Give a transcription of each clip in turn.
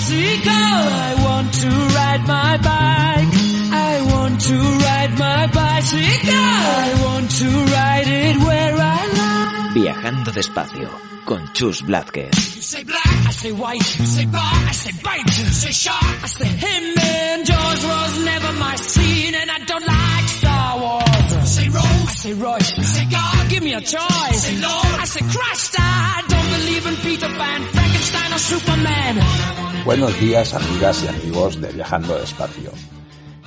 bicycle. I want to ride my bike. I want to ride my bicycle. I want to ride it where I like. Viajando despacio con Chus Blázquez. You say black, I say white. You say bar, I say bite. You say shark, I say him. And Jaws was never my scene, and I don't like Star Wars. You say Rose, I say Royce. You say God, give me a choice. say Lord, I say Christ. I don't believe in Peter Pan, Frankenstein or Superman. Buenos días amigas y amigos de Viajando Despacio.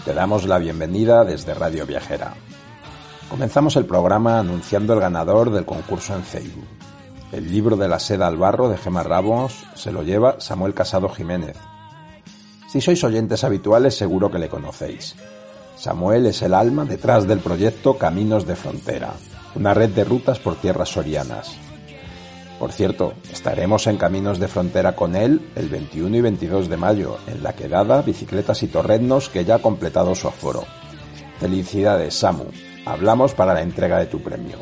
Te damos la bienvenida desde Radio Viajera. Comenzamos el programa anunciando el ganador del concurso en Facebook. El libro de la seda al barro de Gemma Ramos se lo lleva Samuel Casado Jiménez. Si sois oyentes habituales seguro que le conocéis. Samuel es el alma detrás del proyecto Caminos de Frontera, una red de rutas por tierras sorianas. Por cierto, estaremos en Caminos de Frontera con él el 21 y 22 de mayo en la quedada Bicicletas y Torrednos que ya ha completado su aforo. Felicidades, Samu. Hablamos para la entrega de tu premio.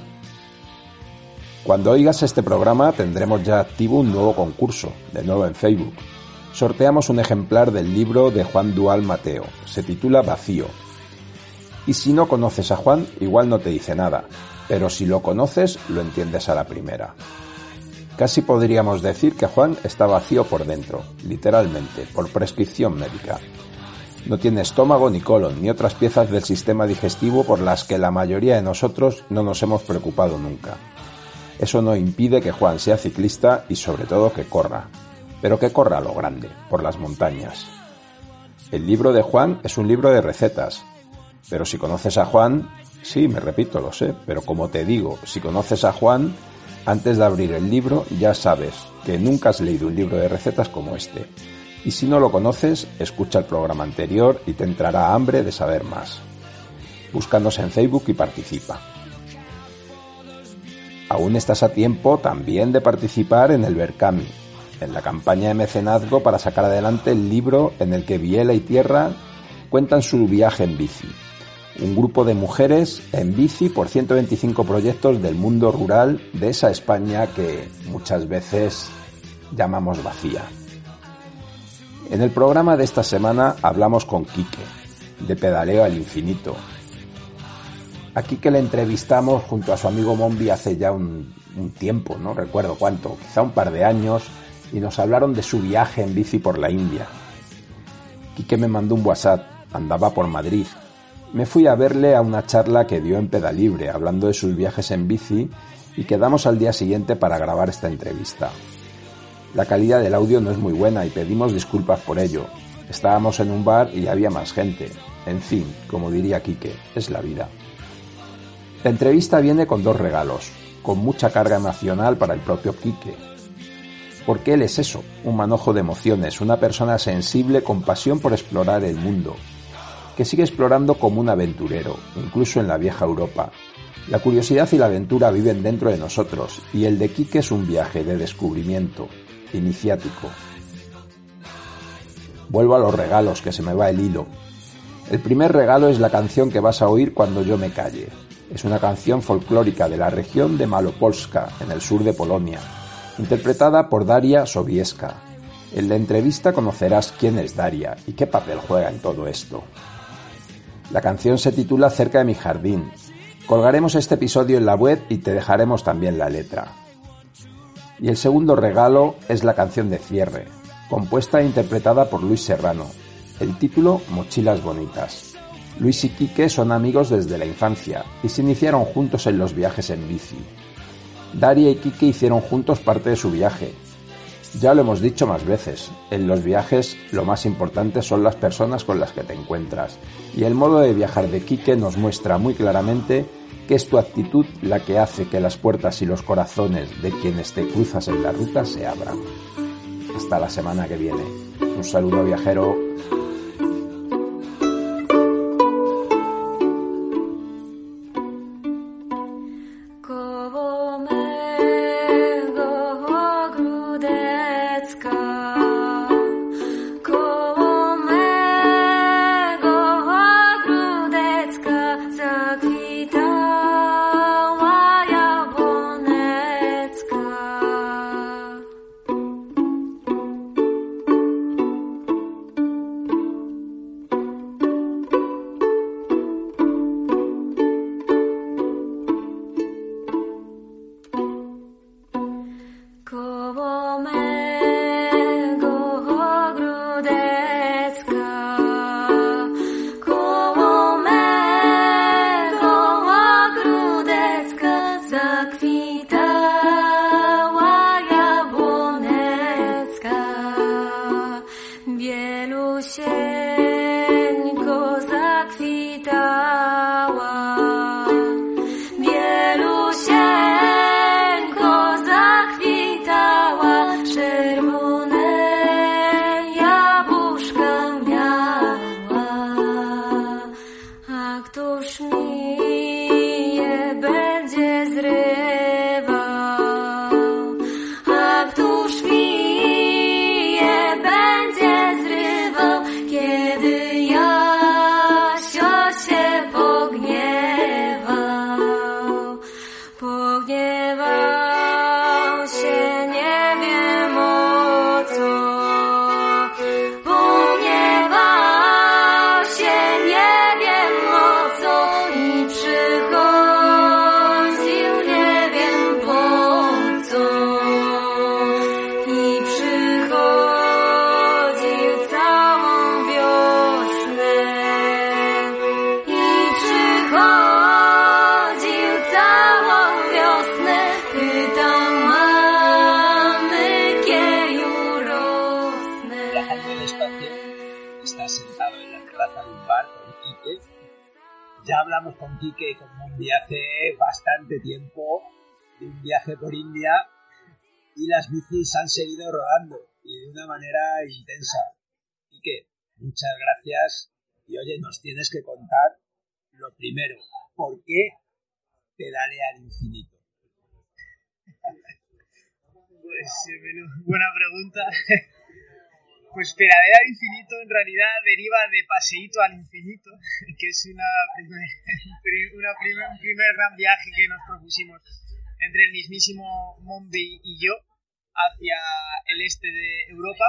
Cuando oigas este programa tendremos ya activo un nuevo concurso, de nuevo en Facebook. Sorteamos un ejemplar del libro de Juan Dual Mateo. Se titula Vacío. Y si no conoces a Juan, igual no te dice nada, pero si lo conoces, lo entiendes a la primera. Casi podríamos decir que Juan está vacío por dentro, literalmente, por prescripción médica. No tiene estómago ni colon, ni otras piezas del sistema digestivo por las que la mayoría de nosotros no nos hemos preocupado nunca. Eso no impide que Juan sea ciclista y sobre todo que corra, pero que corra lo grande, por las montañas. El libro de Juan es un libro de recetas, pero si conoces a Juan, sí, me repito, lo sé, pero como te digo, si conoces a Juan, antes de abrir el libro ya sabes que nunca has leído un libro de recetas como este. Y si no lo conoces, escucha el programa anterior y te entrará hambre de saber más. Búscanos en Facebook y participa. Aún estás a tiempo también de participar en el Berkami, en la campaña de mecenazgo para sacar adelante el libro en el que Biela y Tierra cuentan su viaje en bici. Un grupo de mujeres en bici por 125 proyectos del mundo rural de esa España que muchas veces llamamos vacía. En el programa de esta semana hablamos con Quique, de Pedaleo al Infinito. A Quique le entrevistamos junto a su amigo Mombi hace ya un, un tiempo, no recuerdo cuánto, quizá un par de años, y nos hablaron de su viaje en bici por la India. Quique me mandó un WhatsApp, andaba por Madrid. Me fui a verle a una charla que dio en Pedalibre, hablando de sus viajes en bici, y quedamos al día siguiente para grabar esta entrevista. La calidad del audio no es muy buena y pedimos disculpas por ello. Estábamos en un bar y había más gente. En fin, como diría Quique, es la vida. La entrevista viene con dos regalos, con mucha carga emocional para el propio Quique. Porque él es eso, un manojo de emociones, una persona sensible con pasión por explorar el mundo, que sigue explorando como un aventurero, incluso en la vieja Europa. La curiosidad y la aventura viven dentro de nosotros, y el de Quique es un viaje de descubrimiento, iniciático. Vuelvo a los regalos, que se me va el hilo. El primer regalo es la canción que vas a oír cuando yo me calle. Es una canción folclórica de la región de Malopolska, en el sur de Polonia, interpretada por Daria Sobieska. En la entrevista conocerás quién es Daria y qué papel juega en todo esto. La canción se titula Cerca de mi jardín. Colgaremos este episodio en la web y te dejaremos también la letra. Y el segundo regalo es la canción de cierre, compuesta e interpretada por Luis Serrano. El título Mochilas Bonitas. Luis y Quique son amigos desde la infancia y se iniciaron juntos en los viajes en bici. Daria y Quique hicieron juntos parte de su viaje. Ya lo hemos dicho más veces, en los viajes lo más importante son las personas con las que te encuentras, y el modo de viajar de Quique nos muestra muy claramente que es tu actitud la que hace que las puertas y los corazones de quienes te cruzas en la ruta se abran. Hasta la semana que viene. Un saludo viajero. India, y las bicis han seguido rodando, y de una manera intensa. Quique, muchas gracias, y oye, nos tienes que contar lo primero, ¿por qué pedale al infinito? Pues eh, buena pregunta. Pues Peradera al Infinito en realidad deriva de Paseíto al Infinito, que es una un primer gran viaje que nos propusimos entre el mismísimo Monbey y yo hacia el este de Europa.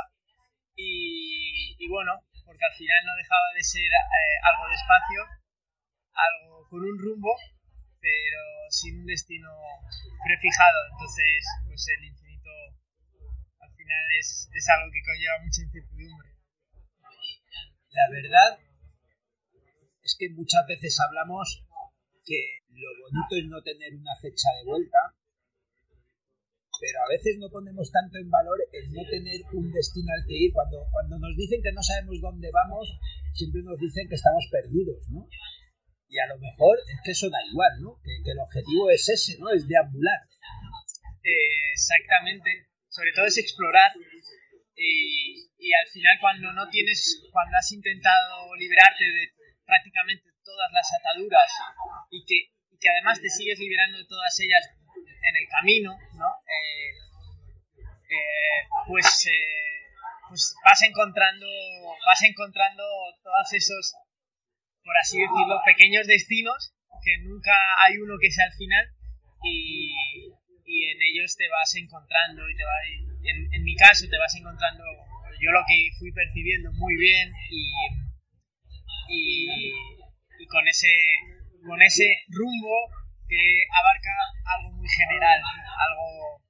Y, bueno, porque al final no dejaba de ser eh, algo de espacio, algo con un rumbo, pero sin un destino prefijado. Entonces, pues el infinito es, es algo que conlleva mucha incertidumbre. La verdad es que muchas veces hablamos que lo bonito es no tener una fecha de vuelta, pero a veces no ponemos tanto en valor el no tener un destino al que ir. Cuando, cuando nos dicen que no sabemos dónde vamos, siempre nos dicen que estamos perdidos, ¿no? Y a lo mejor es que eso da igual, ¿no? Que, el objetivo es ese, ¿no? Es deambular. Exactamente sobre todo es explorar y, y, al final cuando no tienes, cuando has intentado liberarte de prácticamente todas las ataduras y que, que además te sigues liberando de todas ellas en el camino, ¿no? Eh, eh, pues, eh, pues vas encontrando, vas encontrando todos esos, por así decirlo, pequeños destinos que nunca hay uno que sea al final y, y en ellos te vas encontrando y te va, en, en, mi caso te vas encontrando yo lo que fui percibiendo muy bien y, y, y con ese con ese rumbo que abarca algo muy general algo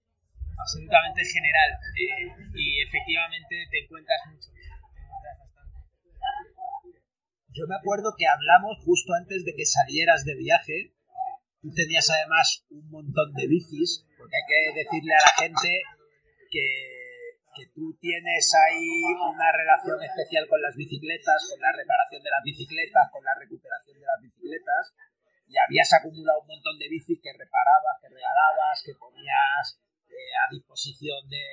absolutamente general eh, y efectivamente te encuentras mucho yo me acuerdo que hablamos justo antes de que salieras de viaje. Tú tenías además un montón de bicis, porque hay que decirle a la gente que, que tú tienes ahí una relación especial con las bicicletas, con la reparación de las bicicletas, con la recuperación de las bicicletas, y habías acumulado un montón de bicis que reparabas, que regalabas, que ponías eh, a disposición de,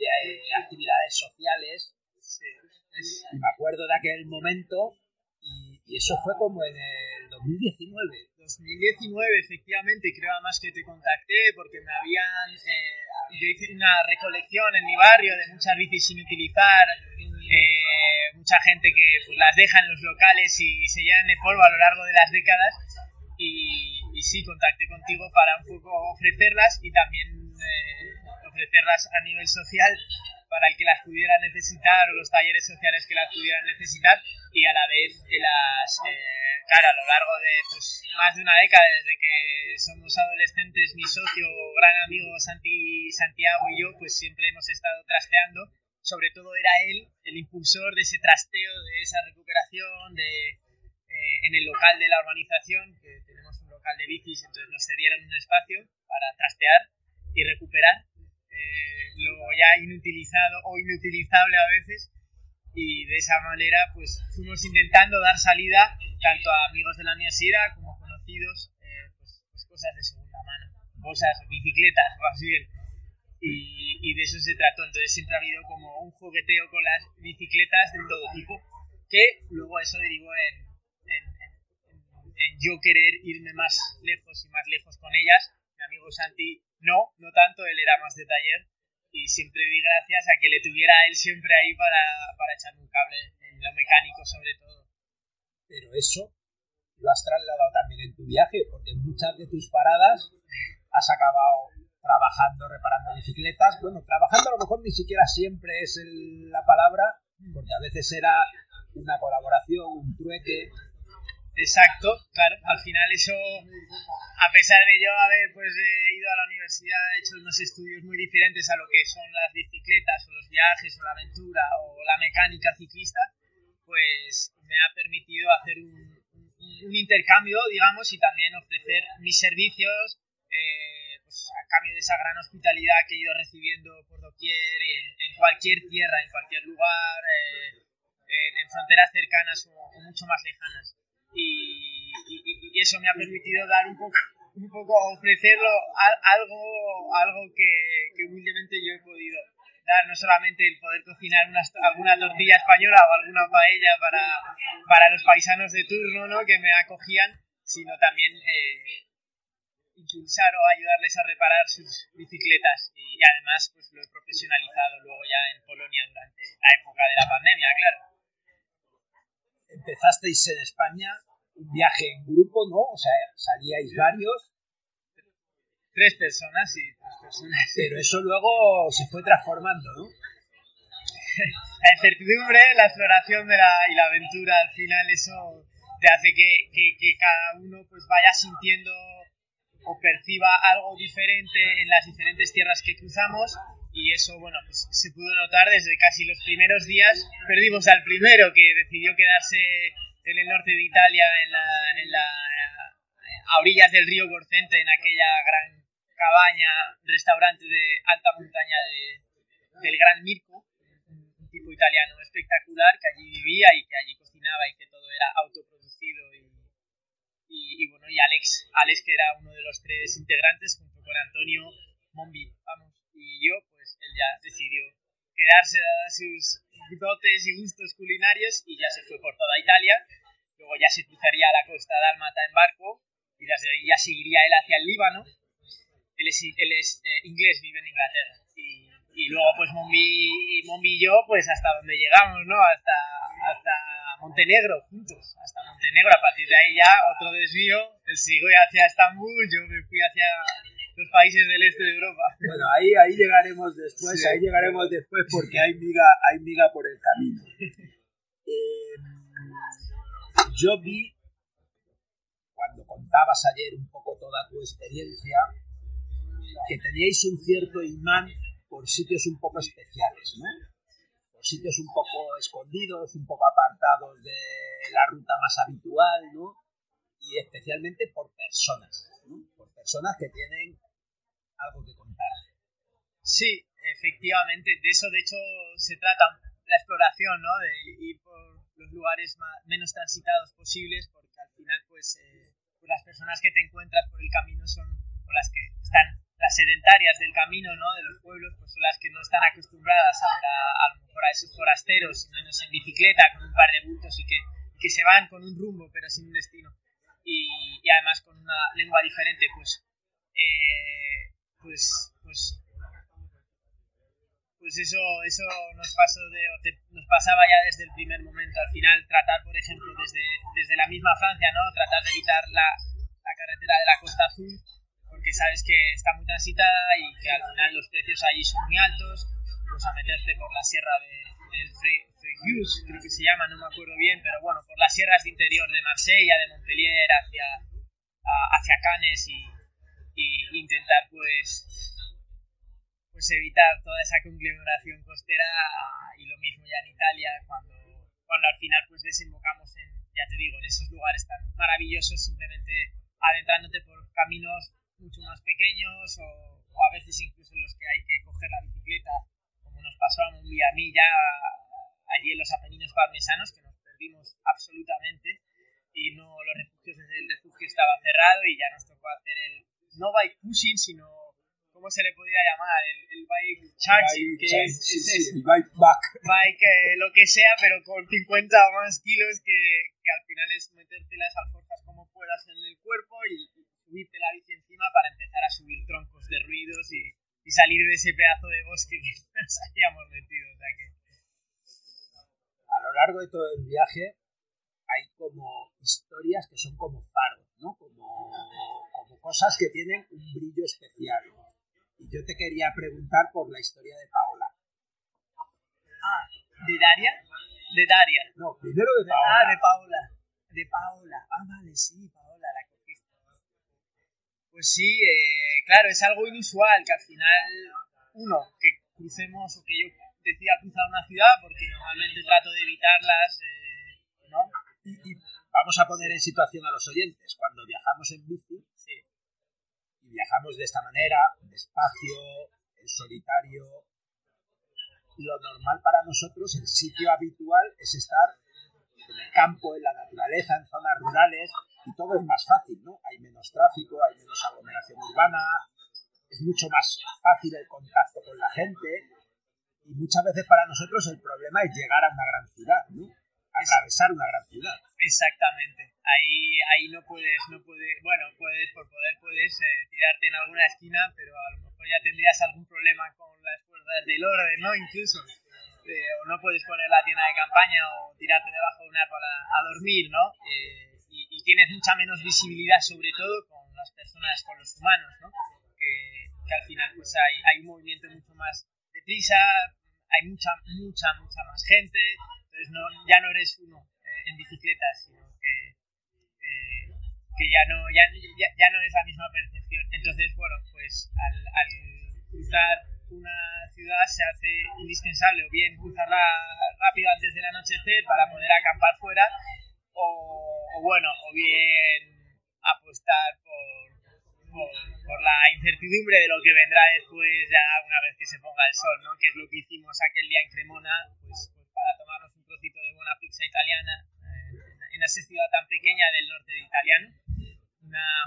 de eh, actividades sociales, Sí, es- Y me acuerdo de aquel momento y, eso fue como en el 2019. 2019, efectivamente, creo además que te contacté porque me habían. eh, yo hice una recolección en mi barrio de muchas bicis sin utilizar, eh, mucha gente que pues, las deja en los locales y se llenan de polvo a lo largo de las décadas. Y, y sí, contacté contigo para un poco ofrecerlas y también eh, ofrecerlas a nivel social para el que las pudiera necesitar o los talleres sociales que las pudieran necesitar y a la vez las eh, claro a lo largo de pues, más de una década desde que somos adolescentes mi socio gran amigo Santi Santiago y yo pues siempre hemos estado trasteando. Sobre todo era él el impulsor de ese trasteo de esa recuperación de eh, en el local de la urbanización que tenemos un local de bicis entonces nos cedieron un espacio para trastear y recuperar. Eh, lo ya inutilizado o inutilizable a veces. Y de esa manera pues fuimos intentando dar salida tanto a amigos de la universidad como conocidos eh, pues, pues cosas de segunda mano. Cosas bicicletas más bien. Y, y de eso se trató. Entonces siempre ha habido como un jugueteo con las bicicletas de todo tipo que luego eso derivó en, en, en- en yo querer irme más lejos y más lejos con ellas. Mi amigo Santi no, no tanto, él era más de taller y siempre di gracias a que le tuviera a él siempre ahí para, para echarme un cable en lo mecánico sobre todo. Pero eso lo has trasladado también en tu viaje, porque muchas de tus paradas has acabado trabajando, reparando bicicletas. Bueno, trabajando a lo mejor ni siquiera siempre es el- la palabra, porque a veces era una colaboración, un trueque. Exacto, claro, al final eso, a pesar de yo haber pues eh, ido a la universidad, he hecho unos estudios muy diferentes a lo que son las bicicletas o los viajes o la aventura o la mecánica ciclista, pues me ha permitido hacer un, intercambio, digamos, y también ofrecer mis servicios eh, pues, a cambio de esa gran hospitalidad que he ido recibiendo por doquier en, cualquier tierra, en cualquier lugar, eh, en, fronteras cercanas o mucho más lejanas. Y, y- y eso me ha permitido dar un poco, un poco ofrecerlo a- algo, algo que, que humildemente yo he podido dar, no solamente el poder cocinar unas- alguna tortilla española o alguna paella para, para los paisanos de turno ¿no? que me acogían, sino también eh, impulsar o ayudarles a reparar sus bicicletas y, además pues lo he profesionalizado luego ya en Polonia durante la época de la pandemia, claro. Empezasteis en España un viaje en grupo, ¿no? O sea, salíais varios, Tres personas, sí, tres personas. pero eso luego se fue transformando, ¿no? La incertidumbre, la exploración de la, y la aventura, al final eso te hace que, que- que cada uno pues vaya sintiendo o perciba algo diferente en las diferentes tierras que cruzamos y eso, bueno, pues se pudo notar desde casi los primeros días. Perdimos al primero que decidió quedarse en el norte de Italia, en la, en la a orillas del río Gorcente, en aquella gran cabaña, restaurante de alta montaña de, del Gran Mirko, un, tipo italiano espectacular que allí vivía y que allí cocinaba y que todo era autoproducido y, y, y bueno, y Alex, Alex que era uno de los tres integrantes junto con Antonio Mombi, vamos, y yo, él ya decidió quedarse dadas sus dotes y gustos culinarios y ya se fue por toda Italia, luego ya se cruzaría a la costa dálmata en barco y ya seguiría él hacia el Líbano, él es, él es eh, inglés, vive en Inglaterra. Y, y luego, pues Mombi, Mombi y yo, pues hasta donde llegamos, ¿no? Hasta, hasta Montenegro, juntos, hasta Montenegro. A partir de ahí ya otro desvío, él siguió hacia Estambul, yo me fui hacia los países del este de Europa. Bueno, ahí, ahí llegaremos después, Sí. ahí llegaremos después porque hay miga, hay miga por el camino. Eh, yo vi, cuando contabas ayer un poco toda tu experiencia, que teníais un cierto imán por sitios un poco especiales, ¿no? Por sitios un poco escondidos, un poco apartados de la ruta más habitual, ¿no? Y especialmente por personas, ¿no? Por personas que tienen algo que contar. Sí, efectivamente, de eso de hecho se trata la exploración, ¿no? De ir por los lugares más, menos transitados posibles, porque al final, pues, eh, pues las personas que te encuentras por el camino son o las que están, las sedentarias del camino, ¿no? De los pueblos, pues son las que no están acostumbradas a, a, a lo mejor forasteros, menos en bicicleta, con un par de bultos y que, que se van con un rumbo pero sin un destino. Y, y además con una lengua diferente, pues, eh, pues, pues, pues eso, eso nos pasó de, nos pasaba ya desde el primer momento. Al final, tratar, por ejemplo, desde, desde la misma Francia, ¿no? Tratar de evitar la, la carretera de la Costa Azul porque sabes que está muy transitada y que al final los precios allí son muy altos, pues a meterte por la sierra de, del Frejus, creo que se llama, no me acuerdo bien, pero bueno, por las sierras de interior de Marsella, de Montpellier, hacia, hacia Cannes y, y intentar pues pues evitar toda esa conglomeración costera y lo mismo ya en Italia cuando, cuando al final pues desembocamos en, ya te digo, en esos lugares tan maravillosos simplemente adentrándote por caminos mucho más pequeños o, a veces incluso en los que hay que coger la bicicleta, como nos pasó a mí, a mí ya allí en los Apeninos parmesanos, que nos perdimos absolutamente y no los refugios, el refugio estaba cerrado y ya nos tocó hacer el, no bike pushing, sino, ¿cómo se le podría llamar? El, bike charging, que es, el bike back. Bike, eh, lo que sea, pero con 50 o más kilos que, que al final es meterte las alforjas como puedas en el cuerpo y, subirte la bici encima para empezar a subir troncos de ruidos y, y salir de ese pedazo de bosque que nos habíamos metido. O sea que... A lo largo de todo el viaje hay como historias que son como faros, ¿no? Como cosas que tienen un brillo especial. Y yo te quería preguntar por la historia de Paola. Ah, ¿de Daria? De Daria. No, primero de Paola. Ah, de Paola. De Paola. Ah, vale, sí, Paola, la pues sí, eh, claro, es algo inusual que al final, uno, que crucemos o que yo decida cruzar una ciudad, porque normalmente trato de evitarlas, eh, ¿no? Y, vamos a poner en situación a los oyentes. Cuando viajamos en bici, y viajamos de esta manera, despacio, en solitario, lo normal para nosotros, el sitio habitual, es estar en el campo, en la naturaleza, en zonas rurales, y todo es más fácil, ¿no? Hay menos tráfico, hay menos aglomeración urbana, es mucho más fácil el contacto con la gente y muchas veces para nosotros el problema es llegar a una gran ciudad, ¿no? Atravesar una gran ciudad. Exactamente. Ahí, ahí no puedes, no puedes, bueno, puedes, por poder puedes eh, tirarte en alguna esquina, pero a lo mejor ya tendrías algún problema con las fuerzas del orden, ¿no? Incluso. Eh, o no puedes poner la tienda de campaña o tirarte debajo de un árbol a, a dormir, ¿no? Eh, y, tienes mucha menos visibilidad, sobre todo con las personas, con los humanos, ¿no? Que, que al final pues hay, hay, un movimiento mucho más deprisa, hay mucha, mucha, mucha más gente, entonces no, ya no eres uno eh, en bicicleta, sino que, eh, que ya, no, ya, ya, ya, no es la misma percepción. Entonces, bueno, pues al, al cruzar una ciudad se hace indispensable o bien cruzarla rápido antes del anochecer para poder acampar fuera o, bueno, o bien apostar por, por, la incertidumbre de lo que vendrá después ya una vez que se ponga el sol, ¿no? Que es lo que hicimos aquel día en Cremona, pues, pues para tomarnos un buena pizza italiana eh, en esa ciudad tan pequeña del norte de italiano.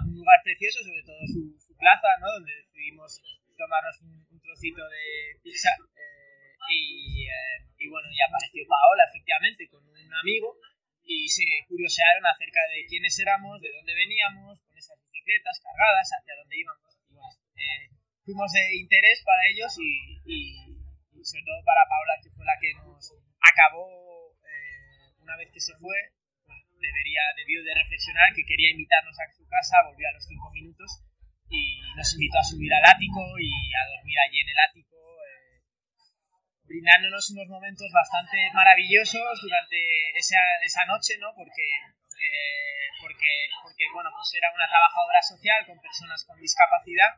un lugar precioso, sobre todo su, plaza, ¿no? Donde decidimos tomarnos un, trocito de pizza. Eh, y, eh, y bueno, ya apareció Paola, efectivamente, con un amigo y se curiosearon acerca de quiénes éramos, de dónde veníamos, con esas bicicletas cargadas, hacia dónde íbamos. Eh, fuimos de interés para ellos y, y, sobre todo para Paula, que fue la que nos acabó, eh, una vez que se fue, pues debería, debió de reflexionar que quería invitarnos a su casa, volvió a los cinco minutos y nos invitó a subir al ático y a dormir allí en el ático brindándonos unos momentos bastante maravillosos durante esa, esa noche, ¿no? Porque, eh, porque, porque, bueno, pues era una trabajadora social con personas con discapacidad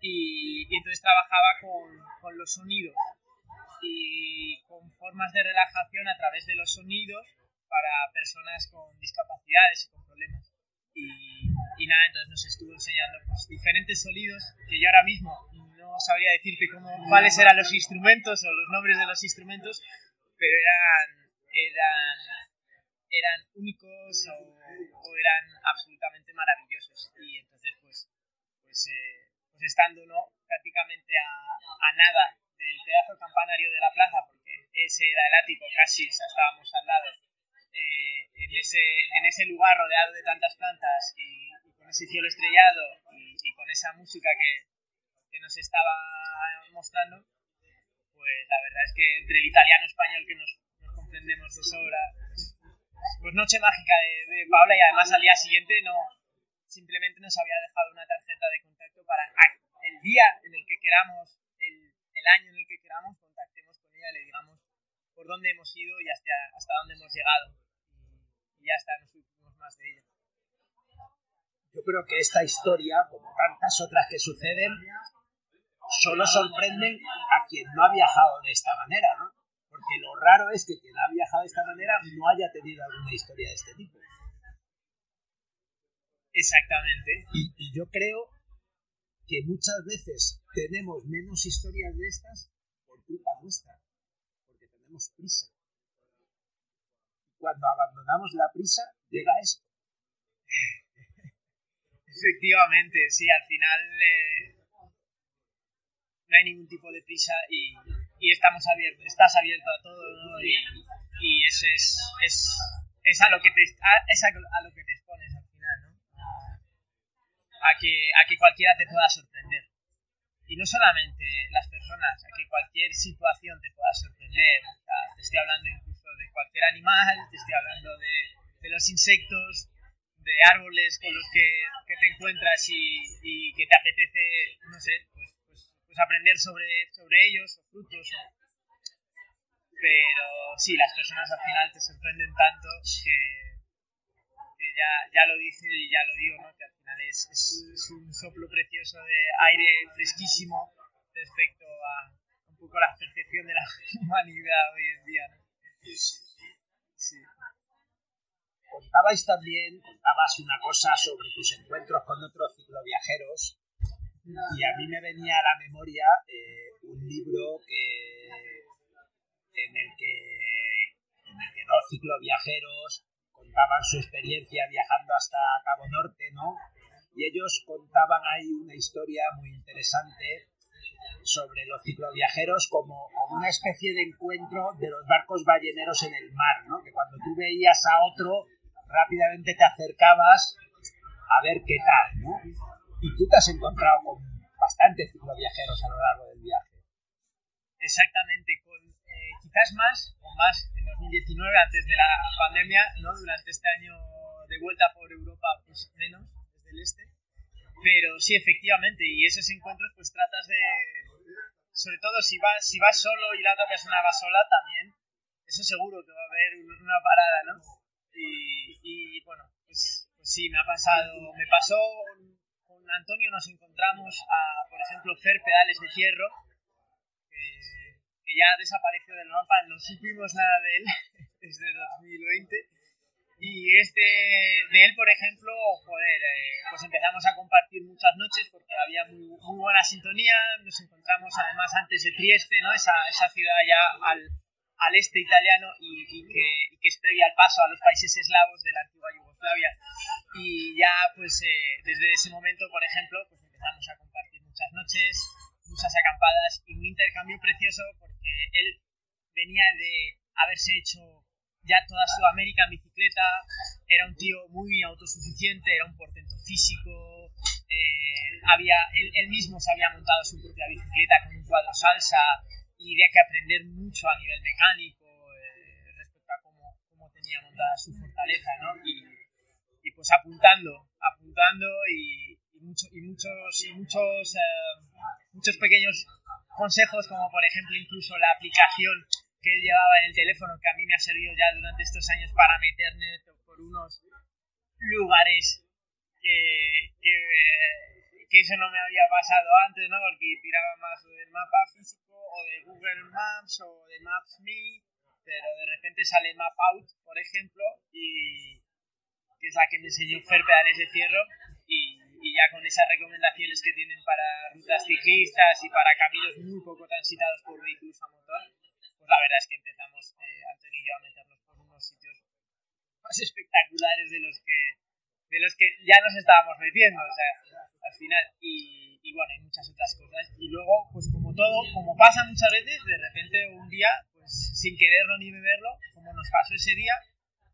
y, y entonces trabajaba con, con, los sonidos y con formas de relajación a través de los sonidos para personas con discapacidades y con problemas. Y, y nada, entonces nos estuvo enseñando pues, diferentes sonidos que yo ahora mismo no sabría decirte cómo, cuáles eran los instrumentos o los nombres de los instrumentos, pero eran, eran, eran únicos o, eran absolutamente maravillosos. Y entonces, pues, pues, eh, pues estando ¿no? prácticamente a, a, nada del pedazo campanario de la plaza, porque es ese era el ático, casi, o sea, estábamos al lado, eh, en, ese, en ese lugar rodeado de tantas plantas y, con ese cielo estrellado y, con esa música que, que, nos estaba mostrando, pues la verdad es que entre el italiano y español que nos, nos comprendemos de sobra, pues noche mágica de, de Paula y además al día siguiente no simplemente nos había dejado una tarjeta de contacto para el día en el que queramos, el, el año en el que queramos, contactemos con ella y le digamos por dónde hemos ido y hasta, hasta dónde hemos llegado. Y, ya está, no supimos más de ello. Yo creo que esta historia, como tantas otras que suceden, solo sorprenden a quien no ha viajado de esta manera, ¿no? Porque lo raro es que quien ha viajado de esta manera no haya tenido alguna historia de este tipo. Exactamente. Y, y yo creo que muchas veces tenemos menos historias de estas por culpa nuestra, porque tenemos prisa. Cuando abandonamos la prisa, llega esto. Efectivamente, sí, al final eh, no hay ningún tipo de prisa y, y estamos abiertos, estás abierto a todo ¿no? y, y eso es, es, es, a lo que te, es a lo que te expones al final, ¿no? a que, a que cualquiera te pueda sorprender. Y no solamente las personas, a que cualquier situación te pueda sorprender. te estoy hablando cualquier animal, te estoy hablando de, de los insectos, de árboles con los que, que te encuentras y, y, que te apetece, no sé, pues, pues, pues, aprender sobre, sobre ellos, o frutos. Pero sí, las personas al final te sorprenden tanto que ya, ya lo dice y ya lo digo, ¿no? que al final es, es, un soplo precioso de aire fresquísimo respecto a un poco la percepción de la humanidad hoy en día. ¿no? Sí. Contabais también, contabas una cosa sobre tus encuentros con otros cicloviajeros y a mí me venía a la memoria eh, un libro que en el que en el que dos cicloviajeros contaban su experiencia viajando hasta Cabo Norte, ¿no? Y ellos contaban ahí una historia muy interesante sobre los cicloviajeros como, como una especie de encuentro de los barcos balleneros en el mar, ¿no? Que cuando tú veías a otro, rápidamente te acercabas a ver qué tal, ¿no? Y tú te has encontrado con bastantes cicloviajeros a lo largo del viaje. Exactamente, eh, quizás más o más 2019, antes de la pandemia, ¿no? Durante este año de vuelta por Europa, pues menos, desde el este. Pero sí, efectivamente, y esos encuentros, pues tratas de, sobre todo si vas, si vas solo y la otra persona va sola, también, eso seguro que va a haber una parada, ¿no? Y, bueno, pues, pues, sí, me ha pasado, me pasó con Antonio, nos encontramos a, por ejemplo, Fer Pedales de Fierro, que ya desapareció del mapa, no supimos nada de él desde 2020. Y este, de él, por ejemplo, joder, eh, pues empezamos a compartir muchas noches porque había muy, muy, buena sintonía. Nos encontramos además antes de Trieste, ¿no? Esa, esa ciudad ya al, al este italiano y, y, que, y, que, es previa al paso a los países eslavos de la antigua Yugoslavia. Y ya, pues, eh, desde ese momento, por ejemplo, pues empezamos a compartir muchas noches, muchas acampadas y un intercambio precioso porque él venía de haberse hecho ya toda Sudamérica en bicicleta, era un tío muy autosuficiente, era un portento físico, eh, había, él, mismo se había montado su propia bicicleta con un cuadro salsa y había que aprender mucho a nivel mecánico eh, respecto a cómo, cómo, tenía montada su fortaleza, ¿no? Y, y pues apuntando, apuntando y muchos, y muchos eh, muchos pequeños consejos, como por ejemplo incluso la aplicación que él llevaba en el teléfono, que a mí me ha servido ya durante estos años para meterme por unos lugares que, que, que eso no me había pasado antes, ¿no? Porque tiraba más del mapa físico o de Google Maps o de Maps.me, pero de repente sale Map Out, por ejemplo, y que es la que me enseñó Fer Pedales de Fierro, y y ya con esas recomendaciones que tienen para rutas ciclistas y para caminos muy poco transitados por vehículos a motor, la verdad es que empezamos, eh, Antonio y yo, a meternos por unos sitios más espectaculares de los que de los que ya nos estábamos metiendo, o sea, al final, y, y bueno, hay muchas otras cosas. Y luego, pues como todo, como pasa muchas veces, de repente un día, pues sin quererlo ni beberlo, como nos pasó ese día,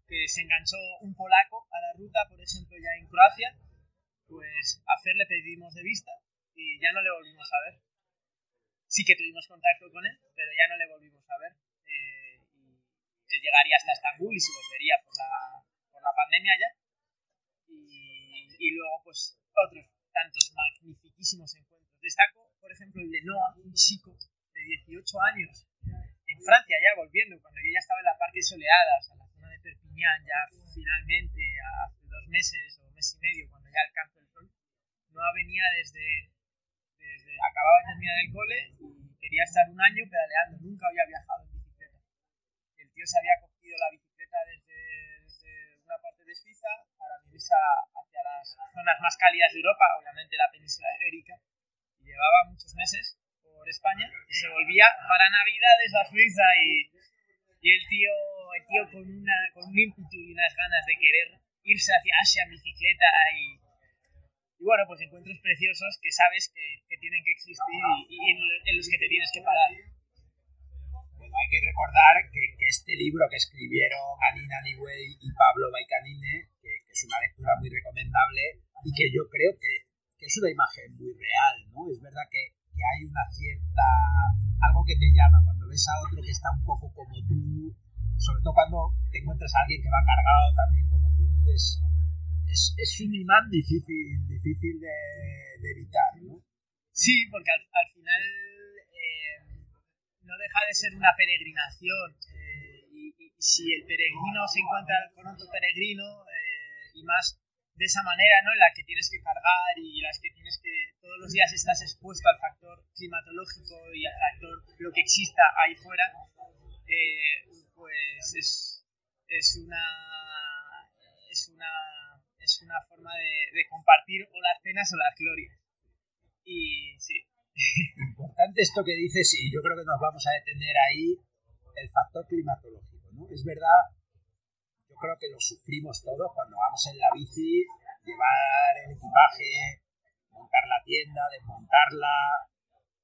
que se enganchó un polaco a la ruta, por ejemplo, ya en Croacia, pues a Fer le pedimos de vista y ya no le volvimos a ver. Sí que tuvimos contacto con él, pero ya no le volvimos a ver. Eh, él llegaría hasta Estambul y se volvería por la, por la pandemia ya. Y, y luego, pues, otros tantos magnificísimos encuentros. Destaco, por ejemplo, el de Noah, un chico de 18 años, en Francia ya volviendo, cuando yo ya estaba en la parte soleada, o sea, la zona de Perpignan, ya finalmente, hace dos meses o mes y medio, cuando ya alcanzó el sol, Noah venía desde, desde, acababa de terminar el cole quería estar un año pedaleando, nunca había viajado en bicicleta. El tío se había cogido la bicicleta desde, una parte de Suiza para venirse hacia las zonas más cálidas de Europa, obviamente la península ibérica, y llevaba muchos meses por España y se volvía para Navidades a Suiza y, y el tío, el tío con, una, con un ímpetu y unas ganas de querer irse hacia Asia en bicicleta y, y bueno, pues encuentros preciosos que sabes que, tienen que existir y, en, los que te tienes que parar. Bueno, hay que recordar que, este libro que escribieron Alina Niwey y Pablo Baicanine, que, es una lectura muy recomendable y que yo creo que, que es una imagen muy real, ¿no? Es verdad que que hay una cierta... algo que te llama, cuando ves a otro que está un poco como tú, sobre todo cuando te encuentras a alguien que va cargado también como tú, es, es, es un imán difícil, difícil de, de evitar, ¿no? Sí, porque al, al final eh, no deja de ser una peregrinación eh, y, si el peregrino se encuentra con otro peregrino eh, y más de esa manera, ¿no? En la que tienes que cargar y las que tienes que todos los días estás expuesto al factor climatológico y al factor lo que exista ahí fuera, pues es, es una es una es una forma de, compartir o las penas o las glorias. Y sí. Importante esto que dices y yo creo que nos vamos a detener ahí el factor climatológico, ¿no? Es verdad yo creo que lo sufrimos todos cuando vamos en la bici, llevar el equipaje, montar la tienda, desmontarla,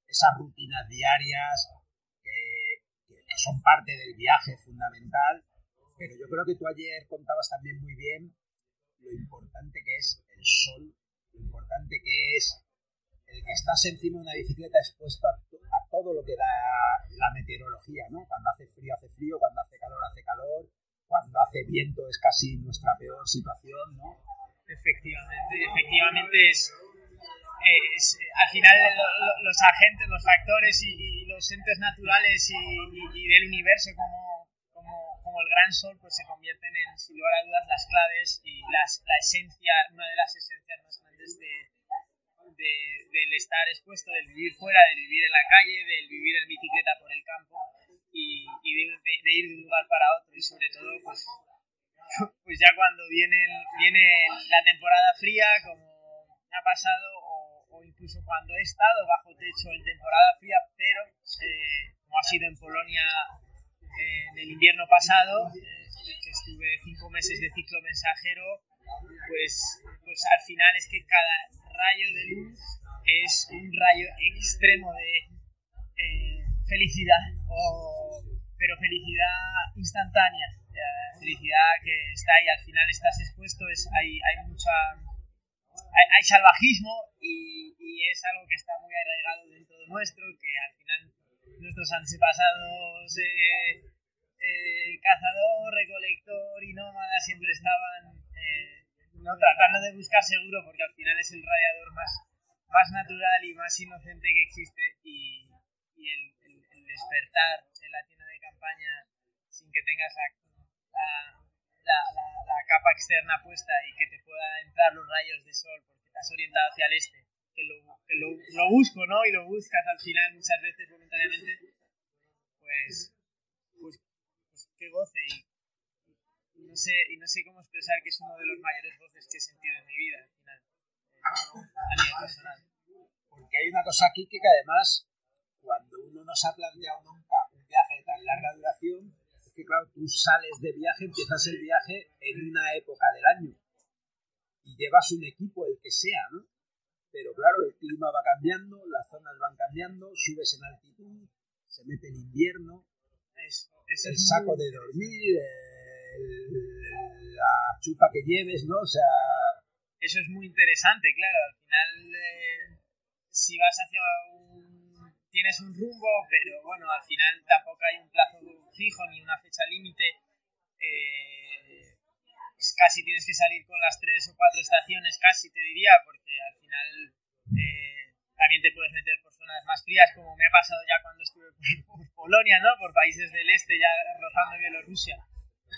esas rutinas diarias que, que, son parte del viaje fundamental. Pero yo creo que tú ayer contabas también muy bien lo importante que es el sol, lo importante que es el que estás encima de una bicicleta expuesto a, todo lo que da la meteorología, ¿no? Cuando hace frío hace frío, cuando hace calor hace calor, cuando hace viento es casi nuestra peor situación, ¿no? Efectivamente, efectivamente es, al final lo, lo, los agentes, los factores y, y los entes naturales y, y, del universo como, como, el gran sol pues se convierten en, sin lugar a dudas, las claves y las, la esencia, una de las esencias más grandes de, de, del estar expuesto, del vivir fuera, del vivir en la calle, del vivir en bicicleta por el campo y, de, ir de un lugar para otro. Y sobre todo pues, pues ya cuando viene, viene la temporada fría como ha pasado o, o, incluso cuando he estado bajo techo en temporada fría pero eh, como ha sido en Polonia eh, en el invierno pasado eh, que estuve cinco meses de ciclo mensajero pues, pues al final es que cada rayo de luz es un rayo extremo de felicidad, o, pero felicidad instantánea, eh, felicidad que está ahí, al final estás expuesto, es, hay, hay mucha... Hay, hay salvajismo y, y, es algo que está muy arraigado dentro de nuestro, que al final nuestros antepasados eh, eh, cazador, recolector y nómada siempre estaban eh, tratando de buscar seguro porque al final es el radiador más, más natural y más inocente que existe y, el, despertar en la tienda de campaña sin que tengas la, la, capa externa puesta y que te pueda entrar los rayos de sol porque has orientado hacia el este, que lo, que lo, busco, ¿no? Y lo buscas al final muchas veces voluntariamente, pues, pues, pues qué goce y, y, no sé, y no sé cómo expresar que es uno de los mayores goces que he sentido en mi vida al final, eh, a nivel personal. Porque hay una cosa aquí que, que además cuando uno no se ha planteado nunca un viaje de tan larga duración, es que claro, tú sales de viaje, empiezas el viaje en una época del año y llevas un equipo, el que sea, ¿no? Pero claro, el clima va cambiando, las zonas van cambiando, subes en altitud, se mete el invierno. Es, Eso el es saco de dormir, el- la chupa que lleves, ¿no? O sea, Eso es muy interesante, claro. Al final, eh, si vas hacia un... Tienes un rumbo, pero bueno, al final tampoco hay un plazo fijo ni una fecha límite. Eh, pues casi tienes que salir con las tres o cuatro estaciones, casi te diría, porque al final eh, también te puedes meter por zonas más frías, como me ha pasado ya cuando estuve por, Polonia, ¿no? Por países del este, ya rozando Bielorrusia.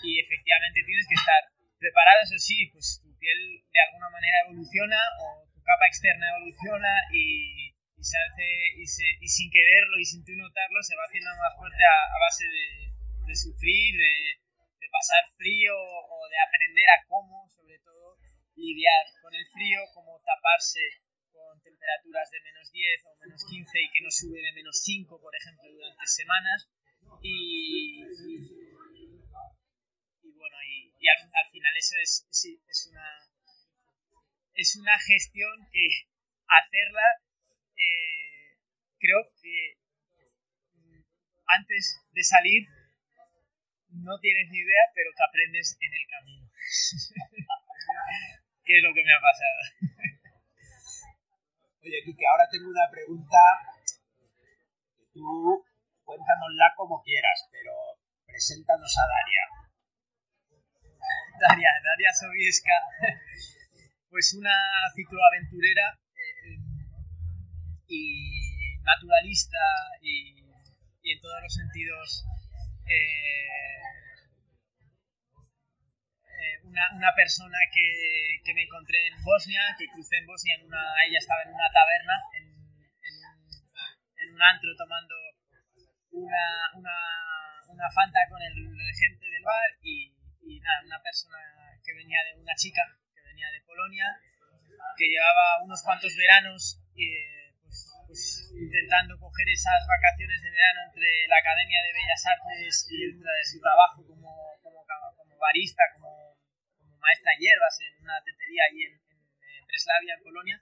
Y efectivamente tienes que estar preparado, eso sí, pues tu piel de alguna manera evoluciona o tu capa externa evoluciona y, se hace, y, sin quererlo y sin tú notarlo se va haciendo más fuerte a, a base de, de sufrir, de, de pasar frío o de aprender a cómo, sobre todo, lidiar con el frío, cómo taparse con temperaturas de menos 10 o menos 15 y que no sube de menos 5, por ejemplo, durante semanas. Y, y- bueno, y, al, al final eso es, sí, es una es una gestión que hacerla eh, creo que antes de salir no tienes ni idea, pero que aprendes en el camino. ¿Qué es lo que me ha pasado? oye, Kike, ahora tengo una pregunta tú cuéntanosla como quieras, pero preséntanos a Daria. Daria, Daria Sobieska, pues una cicloaventurera eh, y naturalista y, y en todos los sentidos eh, una, una persona que, que me encontré en Bosnia, que crucé en Bosnia, en una, ella estaba en una taberna, en, en un, en un antro tomando una, una, una Fanta con el regente del bar y, y nada, una persona que venía de una chica que venía de Polonia, que llevaba unos cuantos veranos eh, pues, intentando coger esas vacaciones de verano entre la Academia de Bellas Artes y el, su trabajo como, como, como barista, como, como maestra en hierbas en una tetería en, en, en Breslavia, en Polonia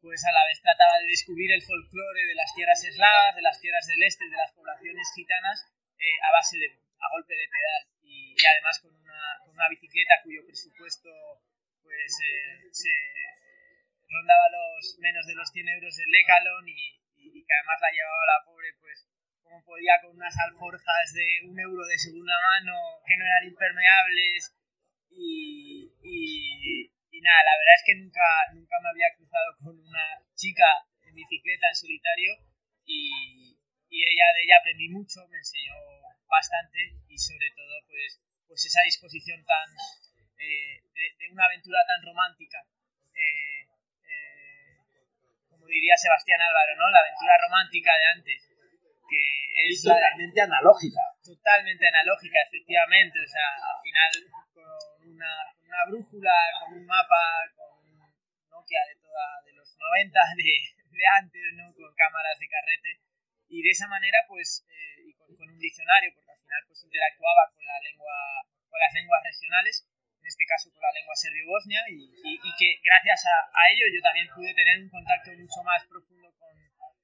pues a la vez trataba de descubrir el folclore de las tierras eslavas, de las tierras del este, de las poblaciones gitanas, eh, a base de, a golpe de pedal. Y, y además con una, con una bicicleta cuyo presupuesto pues eh, se rondaba los menos de los 100 euros del Decalon y, y, que además la llevaba la pobre pues como podía con unas alforjas de un euro de segunda mano que no eran impermeables y, y, y nada, la verdad es que nunca, nunca me había cruzado con una chica en bicicleta en solitario y, y ella de ella aprendí mucho, me enseñó bastante y sobre todo pues, pues esa disposición tan eh, de, de, una aventura tan romántica. Eh, diría Sebastián Álvaro, ¿no? La aventura romántica de antes. Que es totalmente la, analógica. Totalmente analógica, efectivamente. O sea, al final con una, una brújula, con un mapa, con un Nokia de, toda, de los 90 de, de antes, ¿no? Con cámaras de carrete. Y de esa manera, pues, eh, y con, con, un diccionario, porque al final pues interactuaba con la lengua, con las lenguas regionales, este caso con la lengua serbio-bosnia, y, y, y, que gracias a, a, ello yo también pude tener un contacto mucho más profundo con,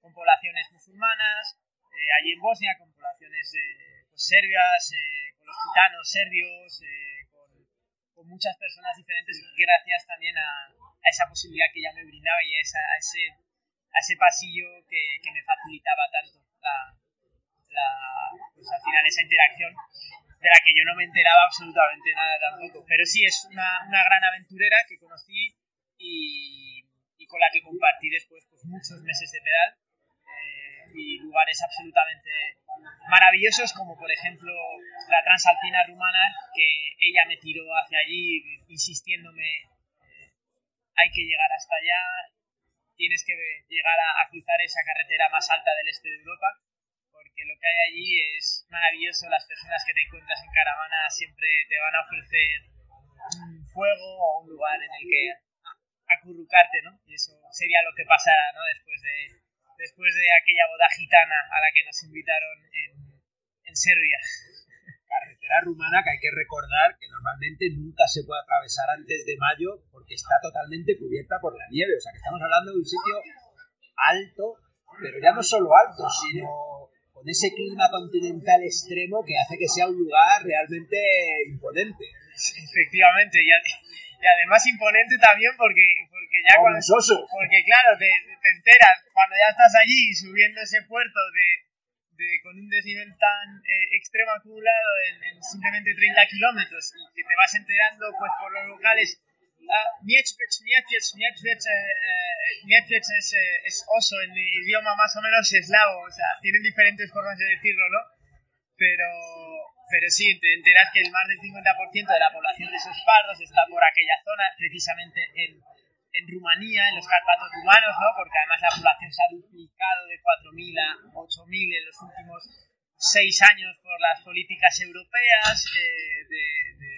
con poblaciones musulmanas, eh, allí en Bosnia, con poblaciones eh, pues, serbias, eh, con los gitanos serbios, eh, con, con, muchas personas diferentes, gracias también a, a, esa posibilidad que ella me brindaba y a, esa, a ese, a ese pasillo que, que me facilitaba tanto la, la, pues, al final esa interacción de la que yo no me enteraba absolutamente nada tampoco. Pero sí, es una, una gran aventurera que conocí y, y, con la que compartí después pues, muchos meses de pedal eh, y lugares absolutamente maravillosos como por ejemplo la Transalpina rumana que ella me tiró hacia allí insistiéndome eh, hay que llegar hasta allá tienes que llegar a, a cruzar esa carretera más alta del este de Europa porque lo que hay allí es maravilloso. Las personas que te encuentras en caravana siempre te van a ofrecer un fuego o un lugar en el que acurrucarte, ¿no? Y eso sería lo que pasara, ¿no? Después de, después de aquella boda gitana a la que nos invitaron en, en Serbia. Carretera rumana que hay que recordar que normalmente nunca se puede atravesar antes de mayo porque está totalmente cubierta por la nieve. O sea que estamos hablando de un sitio alto, pero ya no solo alto, sino con ese clima continental extremo que hace que sea un lugar realmente imponente. Efectivamente, y, y además imponente también porque, porque ya cuando... Porque claro, te, te enteras cuando ya estás allí subiendo ese puerto de, de, con un desnivel tan eh, extremo acumulado en, simplemente 30 kilómetros y que te vas enterando pues por los locales Mietwitz, Mietwitz, Mietwitz, es, es, oso en idioma más o menos eslavo, o sea, tienen diferentes formas de decirlo, ¿no? Pero, pero sí, te enteras que el más del 50% de la población de esos pardos está por aquella zona, precisamente en, en Rumanía, en los Carpatos rumanos, ¿no? Porque además la población se ha duplicado de 4.000 a 8.000 en los últimos seis años por las políticas europeas, eh, de, de,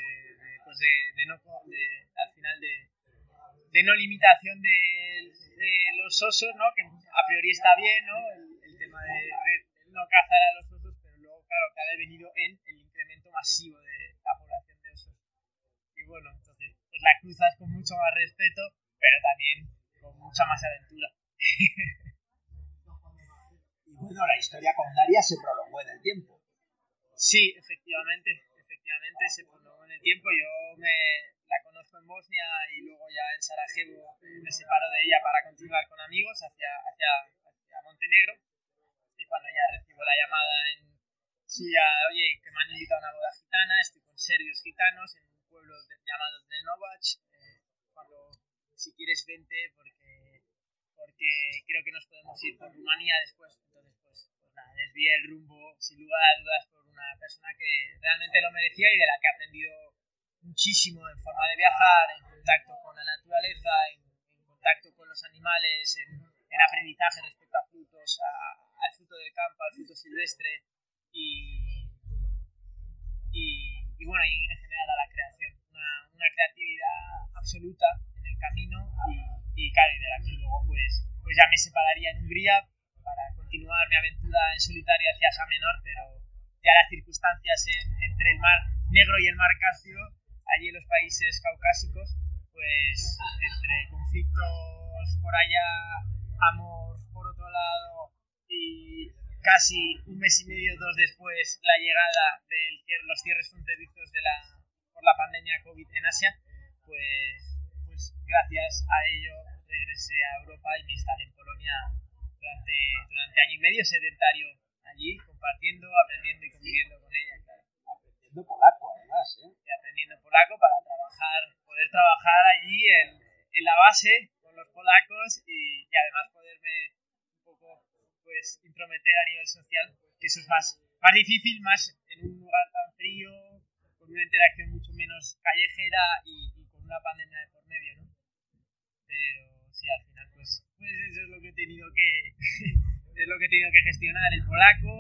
pues de, de no, al final de, de no limitación de, los osos, ¿no? Que a priori está bien, ¿no? El, tema de, no cazar a los osos, pero luego, claro, que ha devenido en el incremento masivo de la población de osos. Y bueno, entonces, pues la cruzas con mucho más respeto pero también con mucha más aventura. y bueno, la historia con Daria se prolongó en el tiempo. Sí, efectivamente, efectivamente se el tiempo. Yo me la conozco en Bosnia y luego ya en Sarajevo me separo de ella para continuar con amigos hacia, hacia, hacia Montenegro. Y cuando ya recibo la llamada en suya, oye, que me han invitado a una boda gitana, estoy con serios gitanos en un pueblo llamado Drenovac, eh, cuando si quieres vente porque, porque creo que nos podemos ir por Rumanía después. Entonces, pues, pues nada, desvié el rumbo sin lugar a dudas por una persona que realmente lo merecía y de la que he aprendido muchísimo en forma de viajar, en contacto con la naturaleza, en, contacto con los animales, en, aprendizaje respecto a frutos, al fruto del campo, al fruto silvestre y, y, bueno, y en general a la creación. Una, una creatividad absoluta camino y, claro, y de la que luego pues, pues ya me separaría en Hungría para continuar mi aventura en solitario hacia Asia Menor, pero ya las circunstancias entre el mar Negro y el mar Caspio, allí en los países caucásicos, pues entre conflictos por allá, amor por otro lado y casi un mes y medio, dos después, la llegada de los cierres fronterizos de la, por la pandemia COVID en Asia, pues pues gracias a ello regresé a Europa y me instalé en Polonia durante, durante año y medio sedentario allí, compartiendo, aprendiendo y conviviendo con ella, Aprendiendo polaco, además, ¿eh? Aprendiendo polaco para trabajar, poder trabajar allí en, en la base con los polacos y, y, además poderme un poco pues intrometer a nivel social, que eso es más, más difícil, más en un lugar tan frío, con una interacción mucho menos callejera y, y con una pandemia de pero sí, al final, pues, pues eso es lo que he tenido que, es lo que he tenido que gestionar, el polaco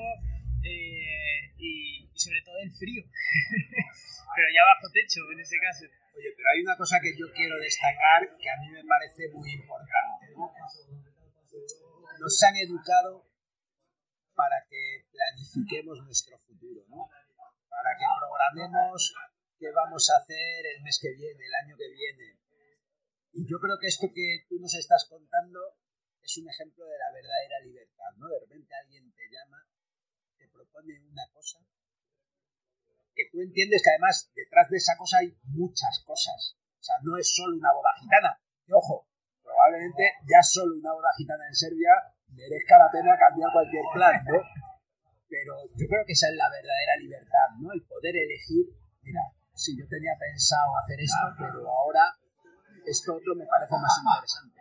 eh, y, sobre todo el frío, pero ya bajo techo en ese caso. Oye, pero hay una cosa que yo quiero destacar que a mí me parece muy importante, ¿no? Nos han educado para que planifiquemos nuestro futuro, ¿no? Para que programemos qué vamos a hacer el mes que viene, el año que viene, y yo creo que esto que tú nos estás contando es un ejemplo de la verdadera libertad, ¿no? De repente alguien te llama, una cosa, que tú entiendes que además detrás de esa cosa hay muchas cosas. O sea, no es solo una boda gitana. Y ojo, probablemente ya solo una boda gitana en Serbia merezca la pena cambiar cualquier plan, ¿no? Pero yo creo que esa es la verdadera libertad, ¿no? El poder elegir, mira, si yo tenía pensado hacer esto, pero ahora esto otro me parece más interesante.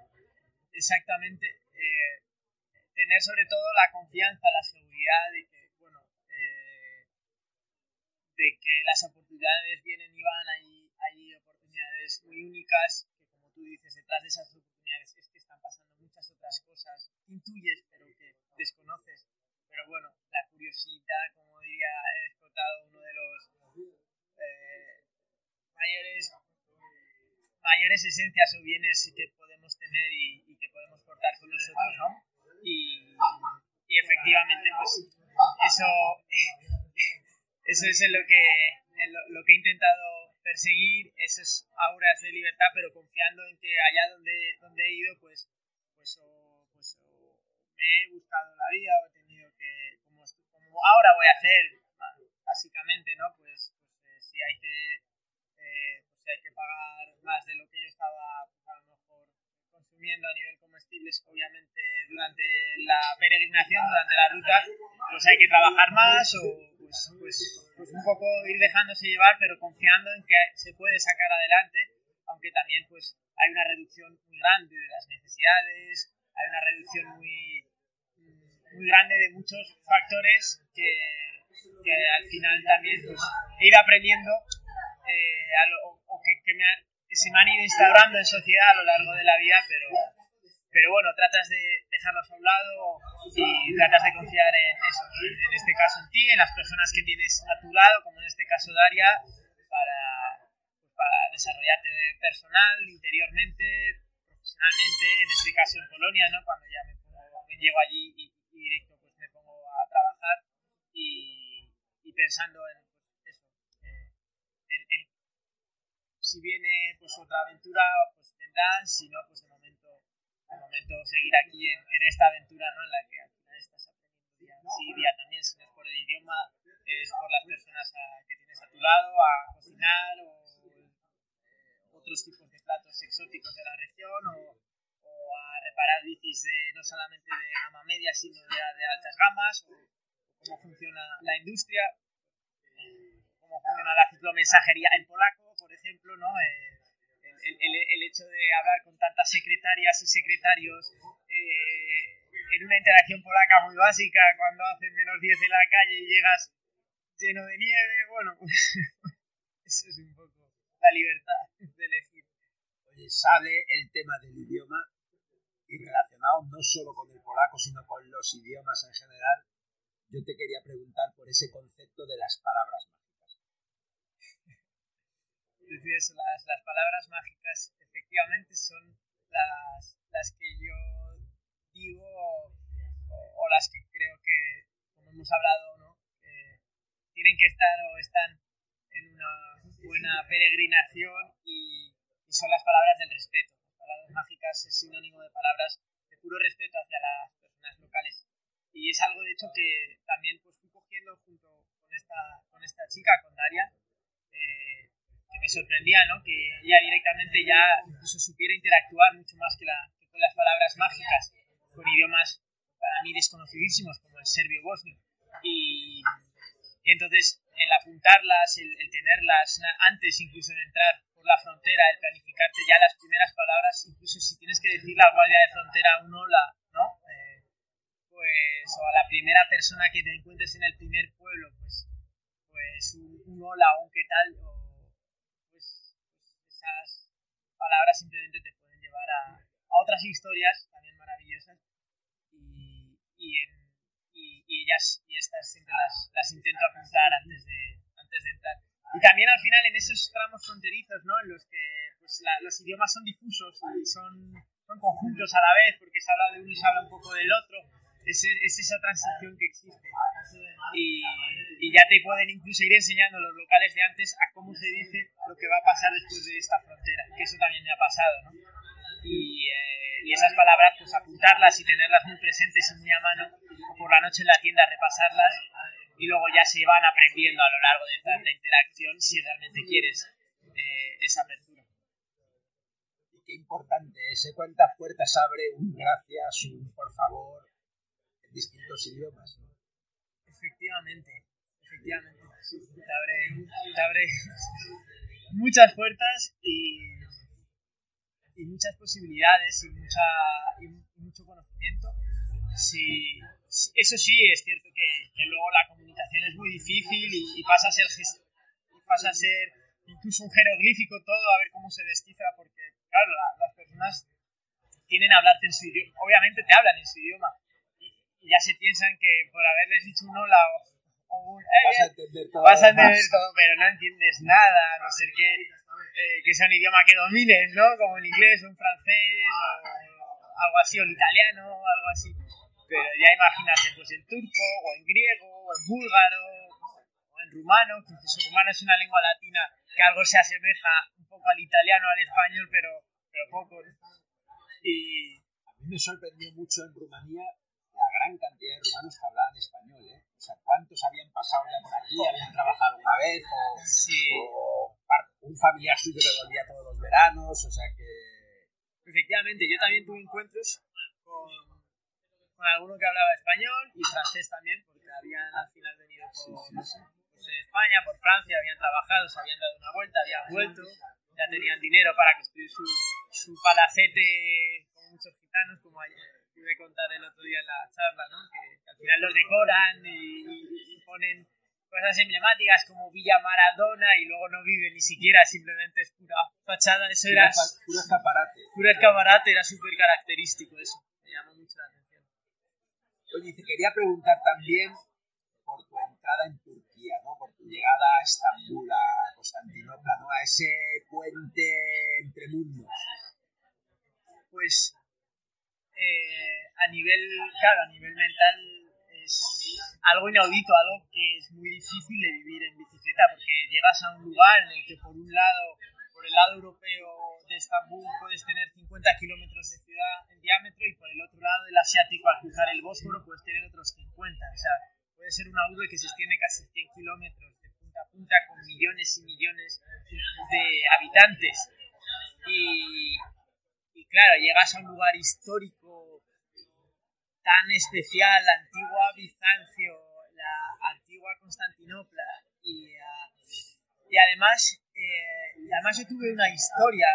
Exactamente. Eh, tener sobre todo la confianza, la seguridad de que, de que las oportunidades vienen y van, hay, hay oportunidades muy únicas, que como tú dices, detrás de esas oportunidades es que están pasando muchas otras cosas, intuyes, pero que desconoces. Pero bueno, la curiosidad, como diría, he explotado uno de los eh, mayores mayores esencias o bienes que podemos tener y, que podemos portar con nosotros, ¿no? Y, y efectivamente, pues eso, eso es lo que, lo, que he intentado perseguir, esas auras de libertad, pero confiando en que allá donde, donde he ido, pues, pues, pues me he buscado la vida o he tenido que, como, como ahora voy a hacer, básicamente, ¿no? Pues, pues si hay que eh, pues hay que pagar más de lo que yo estaba pues, a lo mejor consumiendo a nivel comestibles, obviamente durante la peregrinación, durante la ruta, pues hay que trabajar más o pues, pues, pues un poco ir dejándose llevar, pero confiando en que se puede sacar adelante, aunque también pues hay una reducción muy grande de las necesidades, hay una reducción muy, muy grande de muchos factores que, que al final también pues, ido aprendiendo eh, a lo, o que, que, me ha, que, se me han ido instaurando en sociedad a lo largo de la vida, pero, pero bueno, tratas de dejarlos a un lado y tratas de confiar en eso, en este caso en ti, en las personas que tienes a tu lado, como en este caso Daria, para, para desarrollarte personal, interiormente, profesionalmente, en este caso en Polonia, ¿no? cuando ya me, me llego allí y, directo pues me pongo a trabajar y, pensando en pues, eso, eh, si viene pues otra aventura, pues tendrán, si no, pues de de momento seguir aquí en, en esta aventura ¿no? en la que al final estás aprendiendo día sí, día también, si no es por el idioma, es por las personas a, que tienes a tu lado, a cocinar o otros tipos de platos exóticos de la región o, o a reparar bicis de, no solamente de gama media, sino de, de altas gamas, o, o, cómo funciona la industria, eh, cómo funciona la ciclomensajería en polaco, por ejemplo, ¿no? Eh, el, el, el, hecho de hablar con tantas secretarias y secretarios eh, en una interacción polaca muy básica, cuando hace menos 10 en la calle y llegas lleno de nieve, bueno, eso es un poco la libertad de elegir. Oye, sale el tema del idioma y relacionado no solo con el polaco, sino con los idiomas en general, yo te quería preguntar por ese concepto de las palabras mágicas. Decías, las, las palabras mágicas efectivamente son las, las que yo digo o, o, las que creo que, como hemos hablado, ¿no? Eh, tienen que estar o están en una buena peregrinación y, y, son las palabras del respeto. Las palabras mágicas es sinónimo de palabras de puro respeto hacia las personas locales. Y es algo, de hecho, que también pues, fui cogiendo junto con esta, con esta chica, con Daria, eh, que me sorprendía, ¿no? Que ella directamente ya incluso supiera interactuar mucho más que, la, que con las palabras mágicas, con idiomas para mí desconocidísimos, como el serbio-bosnio. Y, y entonces el apuntarlas, el, el, tenerlas antes incluso de entrar por la frontera, el planificarte ya las primeras palabras, incluso si tienes que decirle a la guardia de frontera un hola, ¿no? Eh, pues, o a la primera persona que te encuentres en el primer pueblo, pues, pues un, un hola o un qué tal, o, esas palabras simplemente te pueden llevar a, a otras historias también maravillosas y, y en y, y, ellas y estas siempre las, las intento apuntar antes de, antes de entrar. Y también al final en esos tramos fronterizos, ¿no? En los que pues, la, los idiomas son difusos y son, son conjuntos a la vez, porque se habla de uno y se habla un poco del otro, es, es esa transición que existe. Y, y, ya te pueden incluso ir enseñando los locales de antes a cómo se dice lo que va a pasar después de esta frontera, que eso también me ha pasado, ¿no? Y, eh, y esas palabras, pues apuntarlas y tenerlas muy presentes y muy a mano, o por la noche en la tienda repasarlas, y luego ya se van aprendiendo a lo largo de tanta interacción si realmente quieres eh, esa apertura. Qué importante ese cuántas puertas abre un gracias, un por favor, distintos idiomas. Efectivamente, efectivamente. Sí, te, abre, te abre muchas puertas y, muchas posibilidades y, mucha, y mucho conocimiento. Si, eso sí es cierto que, luego la comunicación es muy difícil y, pasa a ser pasa a ser incluso un jeroglífico todo a ver cómo se descifra porque claro la, las personas tienen a hablarte en su idioma obviamente te hablan en su idioma y, ya se piensan que por haberles dicho un hola o, un eh, vas a entender todo, vas a entender todo pero no entiendes nada a no ser que eh, que sea un idioma que domines no como el inglés o un francés o algo así o el italiano algo así pero ya imagínate, pues en turco, o en griego, o en búlgaro, o en rumano, que incluso rumano es una lengua latina que algo se asemeja un poco al italiano, al español, pero, pero poco. ¿no? Y... A mí me sorprendió mucho en Rumanía gran cantidad de rumanos que hablaban español, ¿eh? O sea, ¿cuántos habían pasado ya por aquí? ¿Habían trabajado una vez? ¿O, Sí. o un familiar suyo que volvía todos los veranos? O sea que... Efectivamente, yo también tuve encuentros con, con alguno que hablaba español y francés también, porque habían al final venido por pues, España, por Francia, habían trabajado, se habían dado una vuelta, habían vuelto, ya tenían dinero para construir su, su palacete con muchos gitanos, como ayer pude contar el otro día en la charla, ¿no? que, que al final los decoran y, y- ponen cosas emblemáticas como Villa Maradona y luego no vive ni siquiera, simplemente es pura fachada. Eso era puro escaparate. puro escaparate, era súper característico eso. Me llamó mucho la atención. Oye, te quería preguntar también por tu entrada en Turquía, ¿no? Por tu llegada a Estambul, a Constantinopla, ¿no? A ese puente entre mundos. Pues eh, a nivel, claro, a nivel mental es algo inaudito, algo que es muy difícil de vivir en bicicleta porque llegas a un lugar en el que por un lado, por el lado europeo de Estambul puedes tener 50 kilómetros de ciudad en diámetro y por el otro lado del asiático al cruzar el Bósforo puedes tener otros 50. O sea, puede ser una urbe que se extiende casi 100 kilómetros de punta a punta con millones y millones de habitantes. Y, claro, llegas a un lugar histórico tan especial, la antigua Bizancio, la antigua Constantinopla, y, ah, y además, eh, y además yo tuve una historia,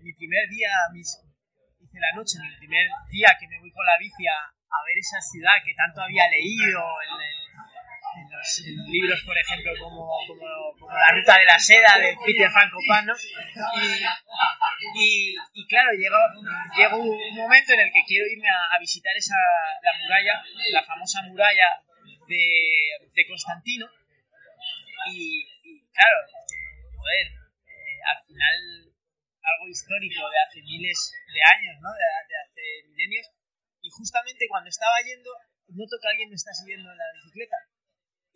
mi primer día, mis, hice la noche, mi primer día que me voy con la bici a, ver esa ciudad que tanto había leído en, el- en libros, por ejemplo, como, como, La Ruta de la Seda de Peter Van Kopano, y, y, y claro, llega, un momento en el que quiero irme a, visitar esa, la muralla, la famosa muralla de, Constantino. Y, claro, joder, eh, al final algo histórico de hace miles de años, ¿no? De hace milenios. Y justamente cuando estaba yendo, noto que alguien me está siguiendo en la bicicleta.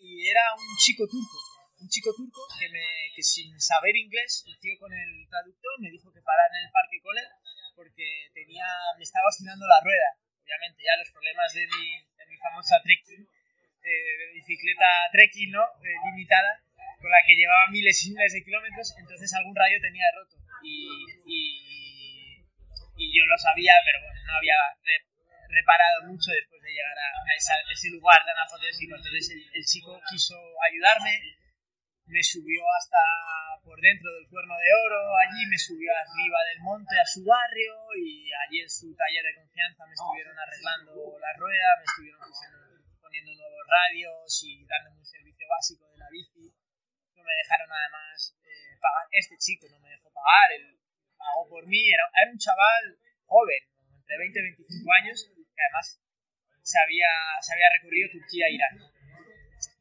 Y era un chico turco, un chico turco que, me, que sin saber inglés, el tío con el traductor me dijo que parara en el parque con él porque tenía, me estaba oscilando la rueda. Obviamente ya los problemas de mi, de mi famosa trekking, eh, de bicicleta trekking, ¿no? Eh, limitada, con la que llevaba miles y miles de kilómetros, entonces algún rayo tenía roto. Y, y, y yo lo sabía, pero bueno, no había reparado mucho después de llegar a, a esa- ese lugar tan apoteósico. Entonces el, el chico quiso ayudarme, me subió hasta por dentro del cuerno de oro, allí me subió arriba del monte a su barrio y allí en su taller de confianza me estuvieron arreglando la rueda, me estuvieron poniendo nuevos radios y dándome un servicio básico de la bici. No me dejaron además eh, pagar, este chico no me dejó pagar, él pagó por mí, era, era un chaval joven, entre 20 y 25 años, además se había, se había recorrido Turquía e Irán.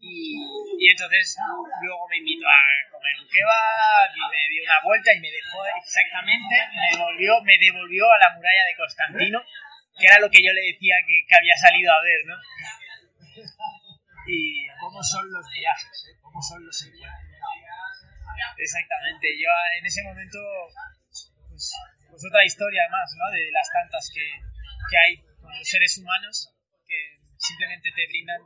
Y, y entonces luego me invitó a comer un kebab y me dio una vuelta y me dejó exactamente, me volvió, me devolvió a la muralla de Constantino, que era lo que yo le decía que, había salido a ver, ¿no? Y ¿Cómo son los viajes? eh? ¿Cómo son los encuentros? exactamente, yo en ese momento, pues, pues otra historia más, ¿no? De las tantas que, que hay seres humanos que simplemente te brindan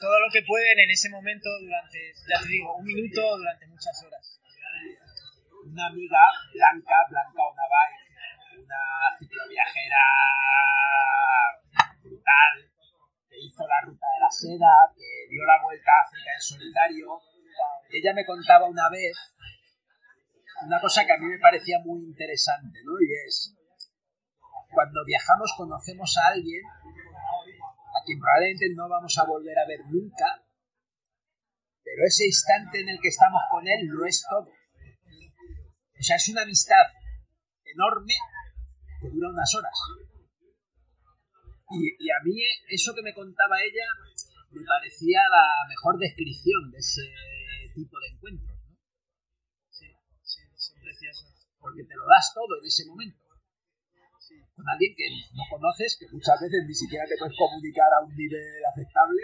todo lo que pueden en ese momento durante, ya te digo, un minuto o durante muchas horas. Una amiga, Blanca, Blanca Onabay, una cicloviajera brutal, que hizo la ruta de la seda, que dio la vuelta a África en solitario. Ella me contaba una vez una cosa que a mí me parecía muy interesante, ¿no? Y es, cuando viajamos conocemos a alguien a quien probablemente no vamos a volver a ver nunca, pero ese instante en el que estamos con él lo es todo. O sea, es una amistad enorme que dura unas horas. Y, a mí eso que me contaba ella me parecía la mejor descripción de ese tipo de encuentros, ¿no? Sí, sí, son preciosos. porque te lo das todo en ese momento. Con alguien que no conoces, que muchas veces ni siquiera te puedes comunicar a un nivel aceptable.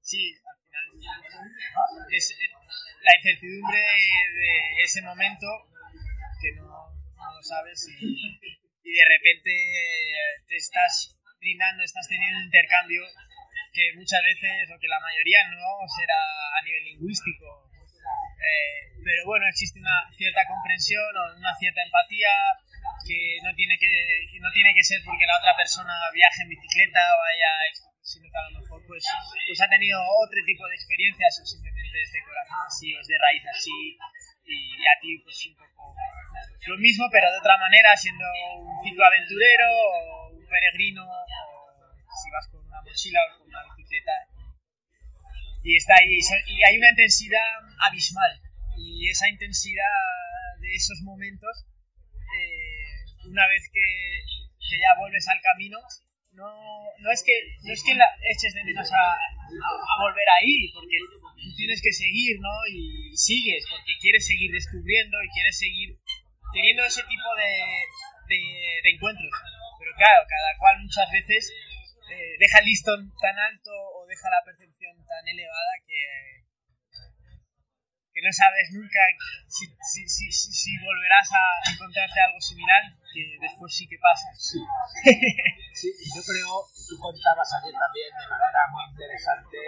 Sí, al final es eh, la incertidumbre de ese momento que no, no lo sabes y, de repente te estás brindando, estás teniendo un intercambio que muchas veces, o que la mayoría no, será a nivel lingüístico. Eh, pero bueno, existe una cierta comprensión o una cierta empatía que no tiene que, que no tiene que ser porque la otra persona viaje en bicicleta o haya sino que a lo mejor pues, pues ha tenido otro tipo de experiencias o simplemente es de corazón así o es de raíz así y a ti pues un poco lo mismo pero de otra manera siendo un cicloaventurero o un peregrino o si vas con una mochila o con una bicicleta y está ahí y hay una intensidad abismal y esa intensidad de esos momentos eh, una vez que, que ya vuelves al camino no, no es que, no es que la eches de menos a, a, volver ahí, porque tienes que seguir, ¿no? Y sigues, porque quieres seguir descubriendo y quieres seguir teniendo ese tipo de, de, de encuentros. Pero claro, cada cual muchas veces eh, deja el listón tan alto o deja la percepción tan elevada que, que no sabes nunca si, si, si, si, volverás a encontrarte algo similar, que después sí que pasa. Sí. sí, yo creo, tú contabas ayer también de manera muy interesante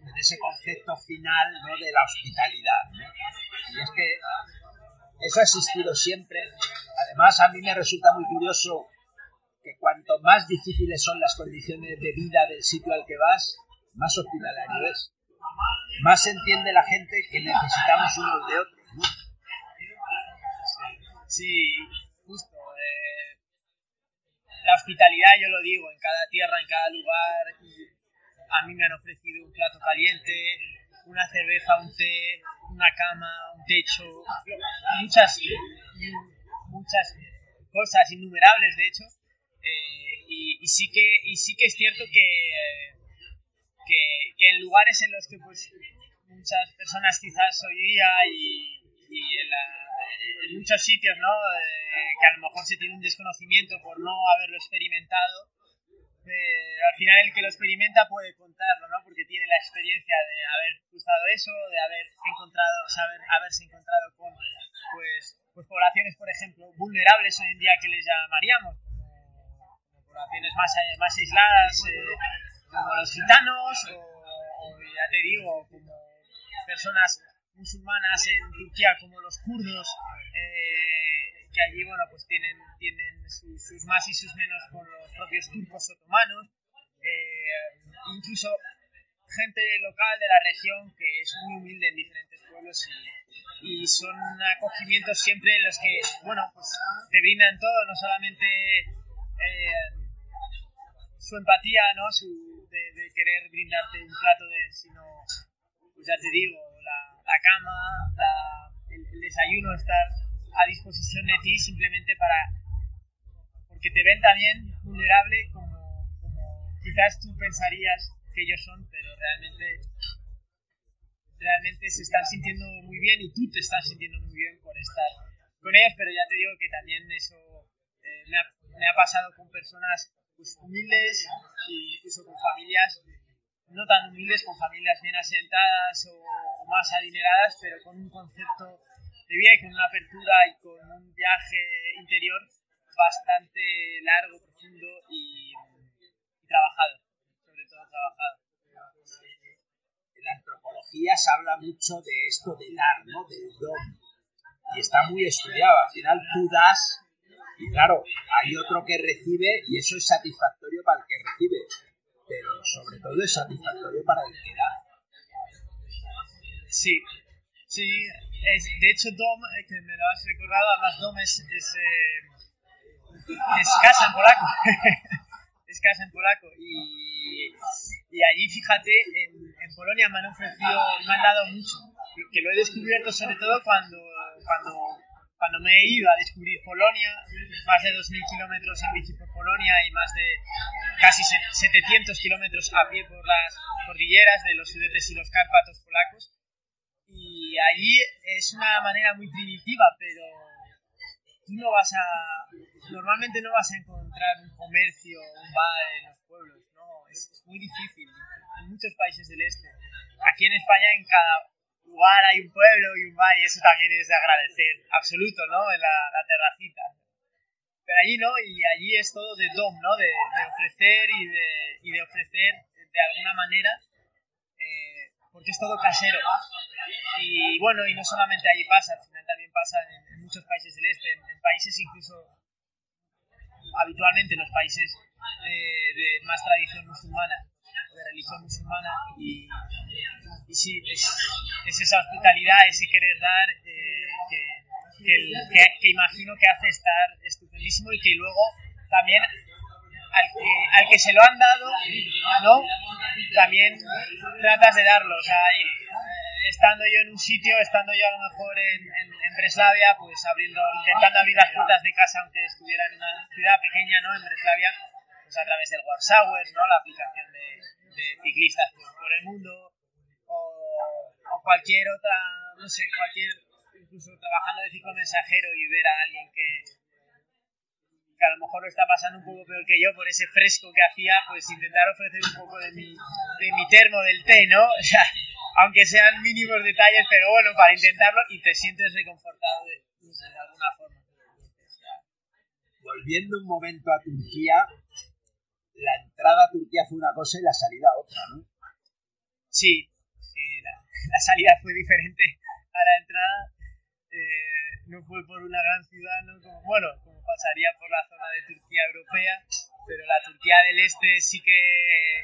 en ese concepto final ¿no? de la hospitalidad. Y es que eso ha existido siempre. Además, a mí me resulta muy curioso que cuanto más difíciles son las condiciones de vida del sitio al que vas, más hospitalario es más entiende la gente que necesitamos unos de otros. Sí, justo. Eh, la hospitalidad, yo lo digo, en cada tierra, en cada lugar. A mí me han ofrecido un plato caliente, una cerveza, un té, una cama, un techo, muchas, muchas cosas innumerables, de hecho. Eh, y, sí que, y sí que es cierto que, que, que en lugares en los que pues muchas personas quizás hoy día y, y en, la, en, muchos sitios, ¿no? Eh, que a lo mejor se tiene un desconocimiento por no haberlo experimentado. Eh, al final el que lo experimenta puede contarlo, ¿no? Porque tiene la experiencia de haber cruzado eso, de haber encontrado, saber, haberse encontrado con, pues, pues poblaciones, por ejemplo, vulnerables hoy en día que les llamaríamos, poblaciones más, más aisladas, eh, como los gitanos, o, ya te digo, como personas musulmanas en Turquía como los kurdos, eh, que allí bueno, pues tienen, tienen sus, más y sus menos con los propios turcos otomanos, eh, incluso gente local de la región que es muy humilde en diferentes pueblos y, y son acogimientos siempre en los que, bueno, pues te brindan todo, no solamente eh, su empatía, ¿no? Su, de, querer brindarte un plato de, sino pues ya te digo, la, cama, la, el, desayuno, estar a disposición de ti simplemente para... porque te ven también vulnerable como, quizás tú pensarías que ellos son, pero realmente realmente se están sintiendo muy bien y tú te estás sintiendo muy bien por estar con ellos, pero ya te digo que también eso eh, me, ha, pasado con personas pues, humildes e incluso con familias no tan humildes, con familias bien asentadas o, más adineradas, pero con un concepto de vida y con una apertura y con un viaje interior bastante largo, profundo y, y trabajado, sobre todo trabajado. En la antropología se habla mucho de esto de dar, ¿no? Del don. Y está muy estudiado. Al final tú das y claro, hay otro que recibe y eso es satisfactorio para el que recibe pero sobre todo es satisfactorio para el que da. Sí, sí, de hecho Dom, eh, que me lo has recordado, además Dom es, es, eh, casa en polaco, es casa en polaco y, y allí fíjate, en, en, Polonia me han ofrecido, me han dado mucho, que lo he descubierto sobre todo cuando, cuando cuando me he ido a descubrir Polonia, más de 2.000 kilómetros en bici por Polonia y más de casi 700 kilómetros a pie por las cordilleras de los Sudetes y los Cárpatos polacos. Y allí es una manera muy primitiva, pero tú no vas a... Normalmente no vas a encontrar un comercio, un bar en los pueblos, no, es, es muy difícil en muchos países del este. Aquí en España, en cada hay un pueblo y un bar y eso también es de agradecer, absoluto, ¿no? En la, terracita. Pero allí no, y allí es todo de dom, ¿no? De, ofrecer y de, y de ofrecer de alguna manera, eh, porque es todo casero. Y bueno, y no solamente allí pasa, al final también pasa en, muchos países del este, en, países incluso habitualmente los países eh, de más tradición musulmana, de religión musulmana, y, y sí, es, esa hospitalidad, ese querer dar eh, que, que, imagino que hace estar estupendísimo y que luego también al que, al que se lo han dado, ¿no? También tratas de darlo, o sea, eh, estando yo en un sitio, estando yo a lo mejor en, en, Breslavia, pues abriendo, intentando abrir las puertas de casa aunque estuviera en una ciudad pequeña, ¿no? En Breslavia, pues a través del Warsaw, ¿no? La aplicación de, de ciclistas por, el mundo, o, cualquier otra, no sé, cualquier, incluso trabajando de ciclomensajero y ver a alguien que, que a lo mejor lo está pasando un poco peor que yo por ese fresco que hacía, pues intentar ofrecer un poco de mi, de mi termo del té, ¿no? O sea, aunque sean mínimos detalles, pero bueno, para intentarlo y te sientes reconfortado de, alguna forma. Volviendo un momento a Turquía, la entrada a Turquía fue una cosa y la salida otra, ¿no? Sí, la, salida fue diferente a la entrada. Eh, no fue por una gran ciudad, ¿no? Como, bueno, como pasaría por la zona de Turquía europea, pero la Turquía del Este sí que,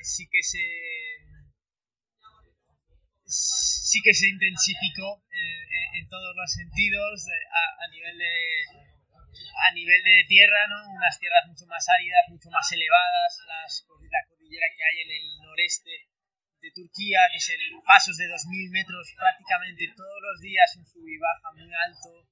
sí que se sí que se intensificó eh, en, todos los sentidos eh, a, a, nivel de a nivel de tierra, ¿no? Unas tierras mucho más áridas, mucho más elevadas, las, la cordillera que hay en el noreste de Turquía, que es el pasos de 2.000 metros prácticamente todos los días, un sub y baja muy alto,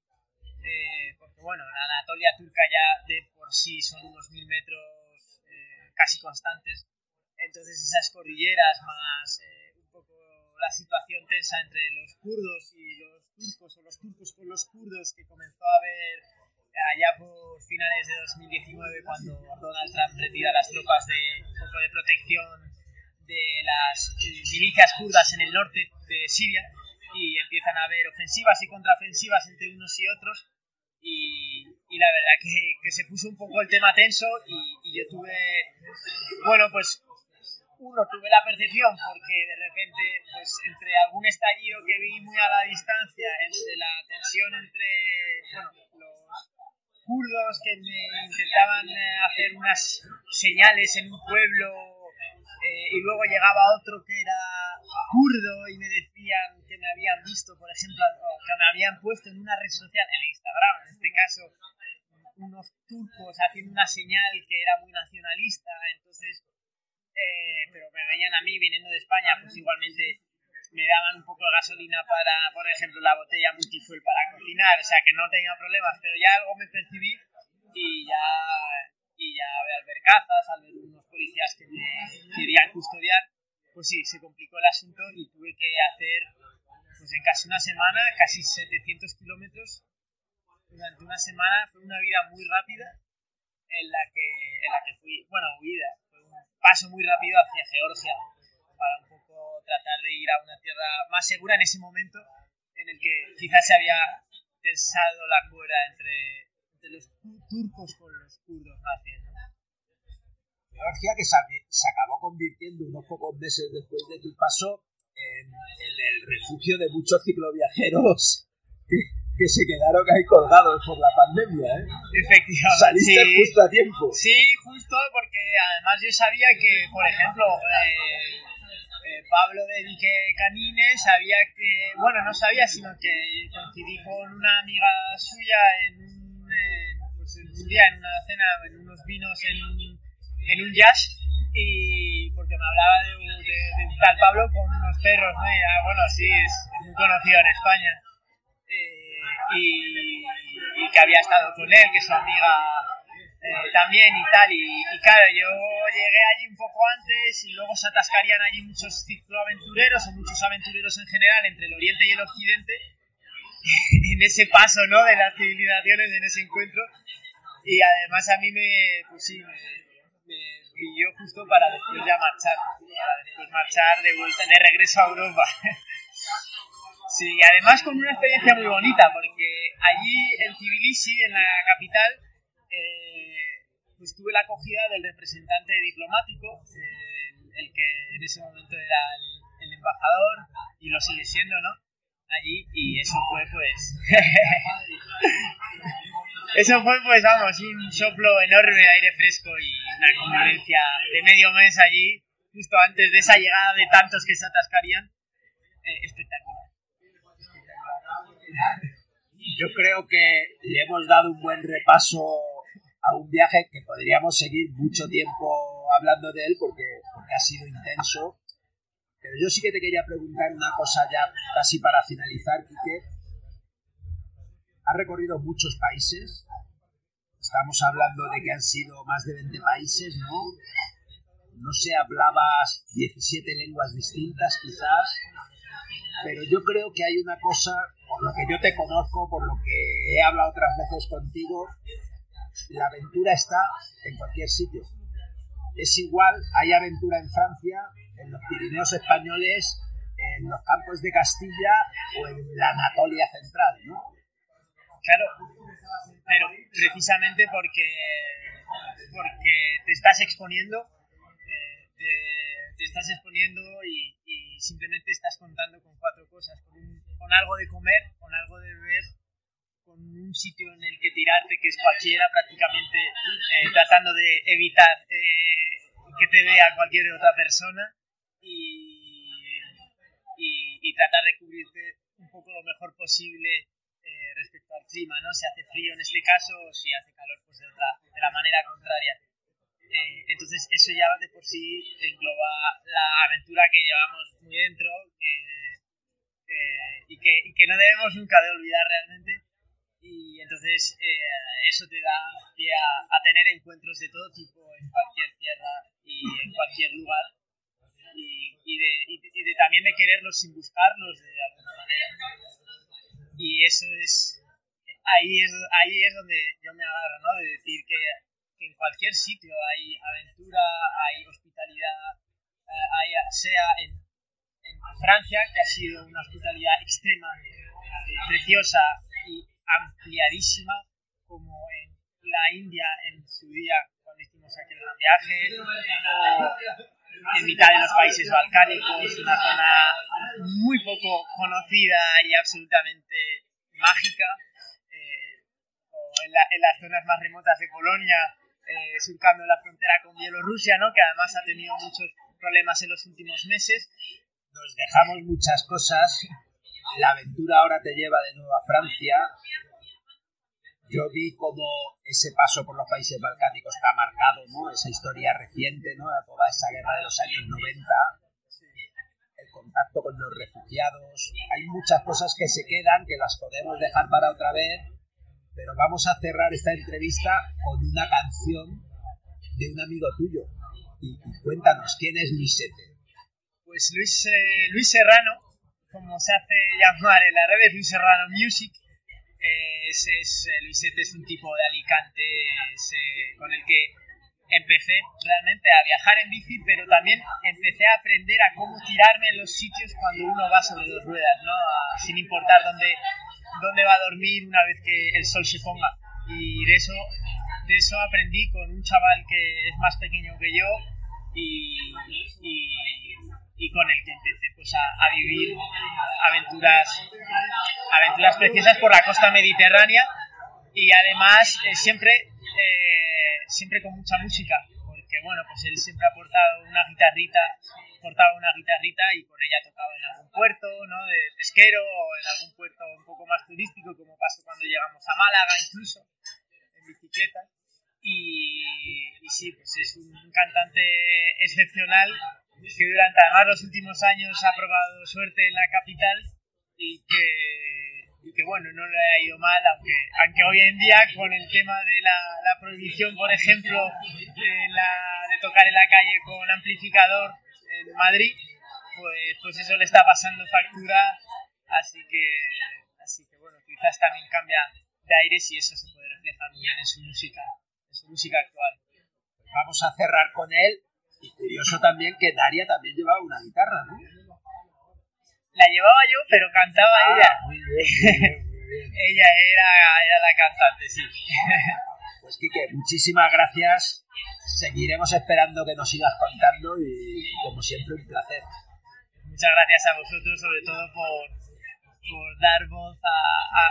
eh, porque bueno, la Anatolia turca ya de por sí son unos mil metros eh, casi constantes, entonces esas cordilleras más eh, un poco la situación tensa entre los kurdos y los turcos, o los turcos con los kurdos que comenzó a haber allá por finales de 2019 cuando Donald Trump retira las tropas de, un poco de protección de las milicias kurdas en el norte de Siria y empiezan a haber ofensivas y contraofensivas entre unos y otros. Y, y la verdad que, que, se puso un poco el tema tenso y, y, yo tuve, bueno, pues uno, tuve la percepción porque de repente, pues entre algún estallido que vi muy a la distancia, entre la tensión entre, bueno, los kurdos que me intentaban hacer unas señales en un pueblo eh, y luego llegaba otro que era kurdo y me decían que me habían visto, por ejemplo, que me habían puesto en una red social, en Instagram en este caso, unos turcos haciendo una señal que era muy nacionalista, entonces, eh, pero me veían a mí viniendo de España, pues igualmente me daban un poco de gasolina para, por ejemplo, la botella multifuel para cocinar, o sea que no tenía problemas, pero ya algo me percibí y ya y ya al ver cazas, al ver unos policías que me querían custodiar, pues sí, se complicó el asunto y tuve que hacer, pues en casi una semana, casi 700 kilómetros. Durante una semana fue una vida muy rápida en la que, en la que fui, bueno, huida, fue un paso muy rápido hacia Georgia para un poco tratar de ir a una tierra más segura en ese momento en el que quizás se había tensado la cuerda entre de los turcos con los kurdos más bien. ¿no? Georgia que se, acabó convirtiendo unos pocos meses después de tu paso en, el refugio de muchos cicloviajeros que, que, se quedaron ahí colgados por la pandemia. ¿eh? Efectivamente. Saliste justo a tiempo. Sí, justo porque además yo sabía que, por ejemplo, eh, eh, Pablo de Vique Canine sabía que, bueno, no sabía, sino que coincidí con una amiga suya en un pues, un día en una cena, en unos vinos en un, en un jazz, y porque me hablaba de, de, un tal Pablo con unos perros, ¿no? Y, ah, bueno, sí, es, muy conocido en España. Eh, y, y, que había estado con él, que su amiga eh, también y tal. Y, claro, yo llegué allí un poco antes y luego se atascarían allí muchos cicloaventureros o muchos aventureros en general entre el oriente y el occidente en ese paso, ¿no? De las civilizaciones, en ese encuentro. Y además a mí me, pues sí, me, me pilló justo para después ya marchar, para después marchar de vuelta, de regreso a Europa. sí, y además con una experiencia muy bonita, porque allí en Tbilisi, en la capital, eh, pues tuve la acogida del representante diplomático, el, el que en ese momento era el, el embajador y lo sigue siendo, ¿no? Allí y eso fue pues... eso fue pues vamos, un soplo enorme de aire fresco y una convivencia de medio mes allí, justo antes de esa llegada de tantos que se atascarían. Eh, espectacular. Yo creo que le hemos dado un buen repaso a un viaje que podríamos seguir mucho tiempo hablando de él porque, porque ha sido intenso. Pero yo sí que te quería preguntar una cosa ya casi para finalizar, Quique. Has recorrido muchos países. Estamos hablando de que han sido más de 20 países, ¿no? No sé, hablabas 17 lenguas distintas quizás. Pero yo creo que hay una cosa, por lo que yo te conozco, por lo que he hablado otras veces contigo, la aventura está en cualquier sitio. Es igual, hay aventura en Francia, en los Pirineos españoles, en los campos de Castilla o en la Anatolia central, ¿no? Claro, pero precisamente porque, porque te estás exponiendo, eh, te, estás exponiendo y, y simplemente estás contando con cuatro cosas, con, un- con algo de comer, con algo de beber, con un sitio en el que tirarte, que es cualquiera prácticamente, eh, tratando de evitar eh, que te vea cualquier otra persona y, y, tratar de cubrirte un poco lo mejor posible eh, respecto al clima, ¿no? Si hace frío en este caso o si hace calor, pues de, otra, de la manera contraria. Eh, entonces eso ya de por sí engloba la aventura que llevamos muy dentro y, que, que no debemos nunca de olvidar realmente. Y entonces eh, eso te da pie a, a tener encuentros de todo tipo en cualquier tierra y en cualquier lugar. Y, de, y, de- también de quererlos sin buscarlos de alguna manera. Y eso es, ahí es, ahí es donde yo me agarro, ¿no? De decir que, que en cualquier sitio hay aventura, hay hospitalidad, eh, sea en, Francia, que ha sido una hospitalidad extrema, preciosa y ampliadísima, como en la India en su día, cuando hicimos aquel gran viaje, en mitad de los países balcánicos, una zona muy poco conocida y absolutamente mágica, eh, o en, la- en las zonas más remotas de Polonia, eh, surcando la frontera con Bielorrusia, ¿no? que además ha tenido muchos problemas en los últimos meses. Nos dejamos muchas cosas. La aventura ahora te lleva de nuevo a Francia. Yo vi como ese paso por los países balcánicos está marcado, ¿no? Esa historia reciente, ¿no? Toda esa guerra de los años 90. El contacto con los refugiados. Hay muchas cosas que se quedan, que las podemos dejar para otra vez. Pero vamos a cerrar esta entrevista con una canción de un amigo tuyo. Y, y cuéntanos, ¿quién es Luisete? Pues Luis, eh, Luis Serrano, como se hace llamar en las redes, Luis Serrano Music. Es, es, eh, Luisete es un tipo de Alicante es, con el que empecé realmente a viajar en bici, pero también empecé a aprender a cómo tirarme en los sitios cuando uno va sobre dos ruedas, ¿no? Sin importar dónde, dónde va a dormir una vez que el sol se ponga. Y de eso, de eso aprendí con un chaval que es más pequeño que yo y, y con el que empecé pues, a, a vivir aventuras, aventuras preciosas por la costa mediterránea y además eh, siempre, eh, siempre con mucha música, porque bueno, pues él siempre ha portado una guitarrita, portaba una guitarrita y con ella tocaba en algún puerto, ¿no? De pesquero o en algún puerto un poco más turístico, como pasó cuando llegamos a Málaga incluso, en bicicleta. Y, y sí, pues es un cantante excepcional que durante además los últimos años ha probado suerte en la capital y que, y que bueno, no le ha ido mal, aunque, aunque hoy en día con el tema de la, la prohibición, por ejemplo, de, la, de tocar en la calle con amplificador en Madrid, pues, pues eso le está pasando factura, así que, así que bueno, quizás también cambia de aires y eso se puede reflejar bien en su música, en su música actual. Vamos a cerrar con él. Y curioso también que Daria también llevaba una guitarra, ¿no? La llevaba yo, pero cantaba ella. Muy bien, muy bien, muy bien. Ella era, era la cantante, sí. Pues Pues Quique, muchísimas gracias. Seguiremos esperando que nos sigas contando y como siempre un placer. Muchas gracias a vosotros, sobre todo por, por dar voz a, a,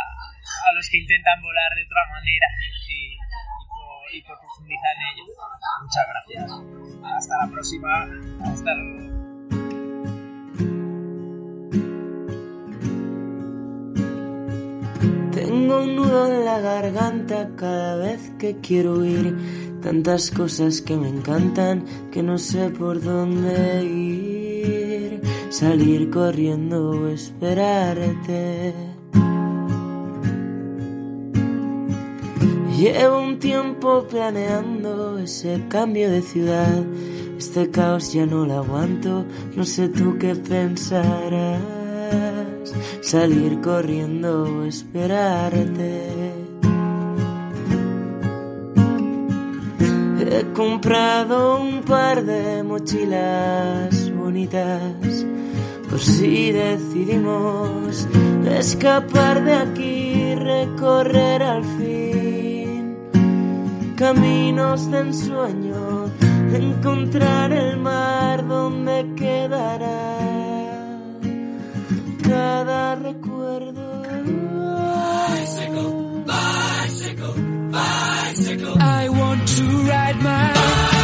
a los que intentan volar de otra manera y, y, por, y por profundizar en ello. Muchas gracias. Hasta la próxima. Hasta luego. Tengo un nudo en la garganta cada vez que quiero huir. Tantas cosas que me encantan que no sé por dónde ir. Salir corriendo o esperarte. Llevo un tiempo planeando ese cambio de ciudad. Este caos ya no lo aguanto, no sé tú qué pensarás. Salir corriendo o esperarte. He comprado un par de mochilas bonitas por si decidimos escapar de aquí, recorrer al fin caminos de ensueño, encontrar el mar donde quedará cada recuerdo. I want to ride my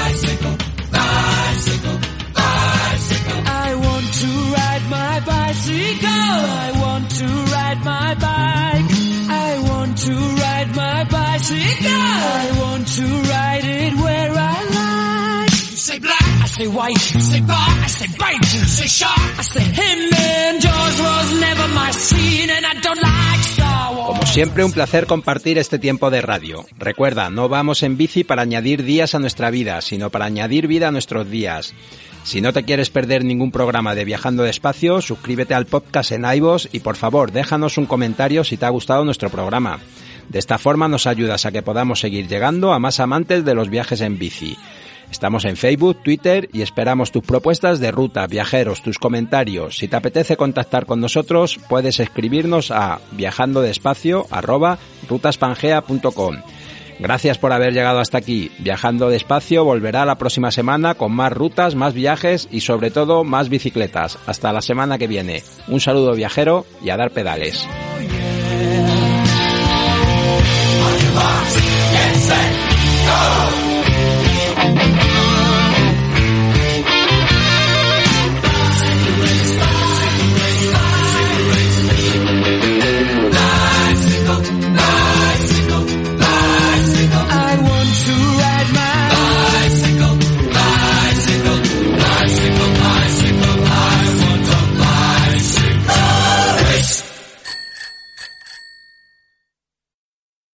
bicycle, bicycle, bicycle. I want to ride my bicycle. I want to ride my bike. I want to ride my Como siempre, un placer compartir este tiempo de radio. Recuerda, no vamos en bici para añadir días a nuestra vida, sino para añadir vida a nuestros días. Si no te quieres perder ningún programa de Viajando Despacio, suscríbete al podcast en iVoox y por favor déjanos un comentario si te ha gustado nuestro programa. De esta forma nos ayudas a que podamos seguir llegando a más amantes de los viajes en bici. Estamos en Facebook, Twitter y esperamos tus propuestas de ruta, viajeros, tus comentarios. Si te apetece contactar con nosotros, puedes escribirnos a viajandodespacio@rutaspangea.com. Gracias por haber llegado hasta aquí. Viajando despacio volverá la próxima semana con más rutas, más viajes y sobre todo más bicicletas. Hasta la semana que viene. Un saludo viajero y a dar pedales. arms and say, go!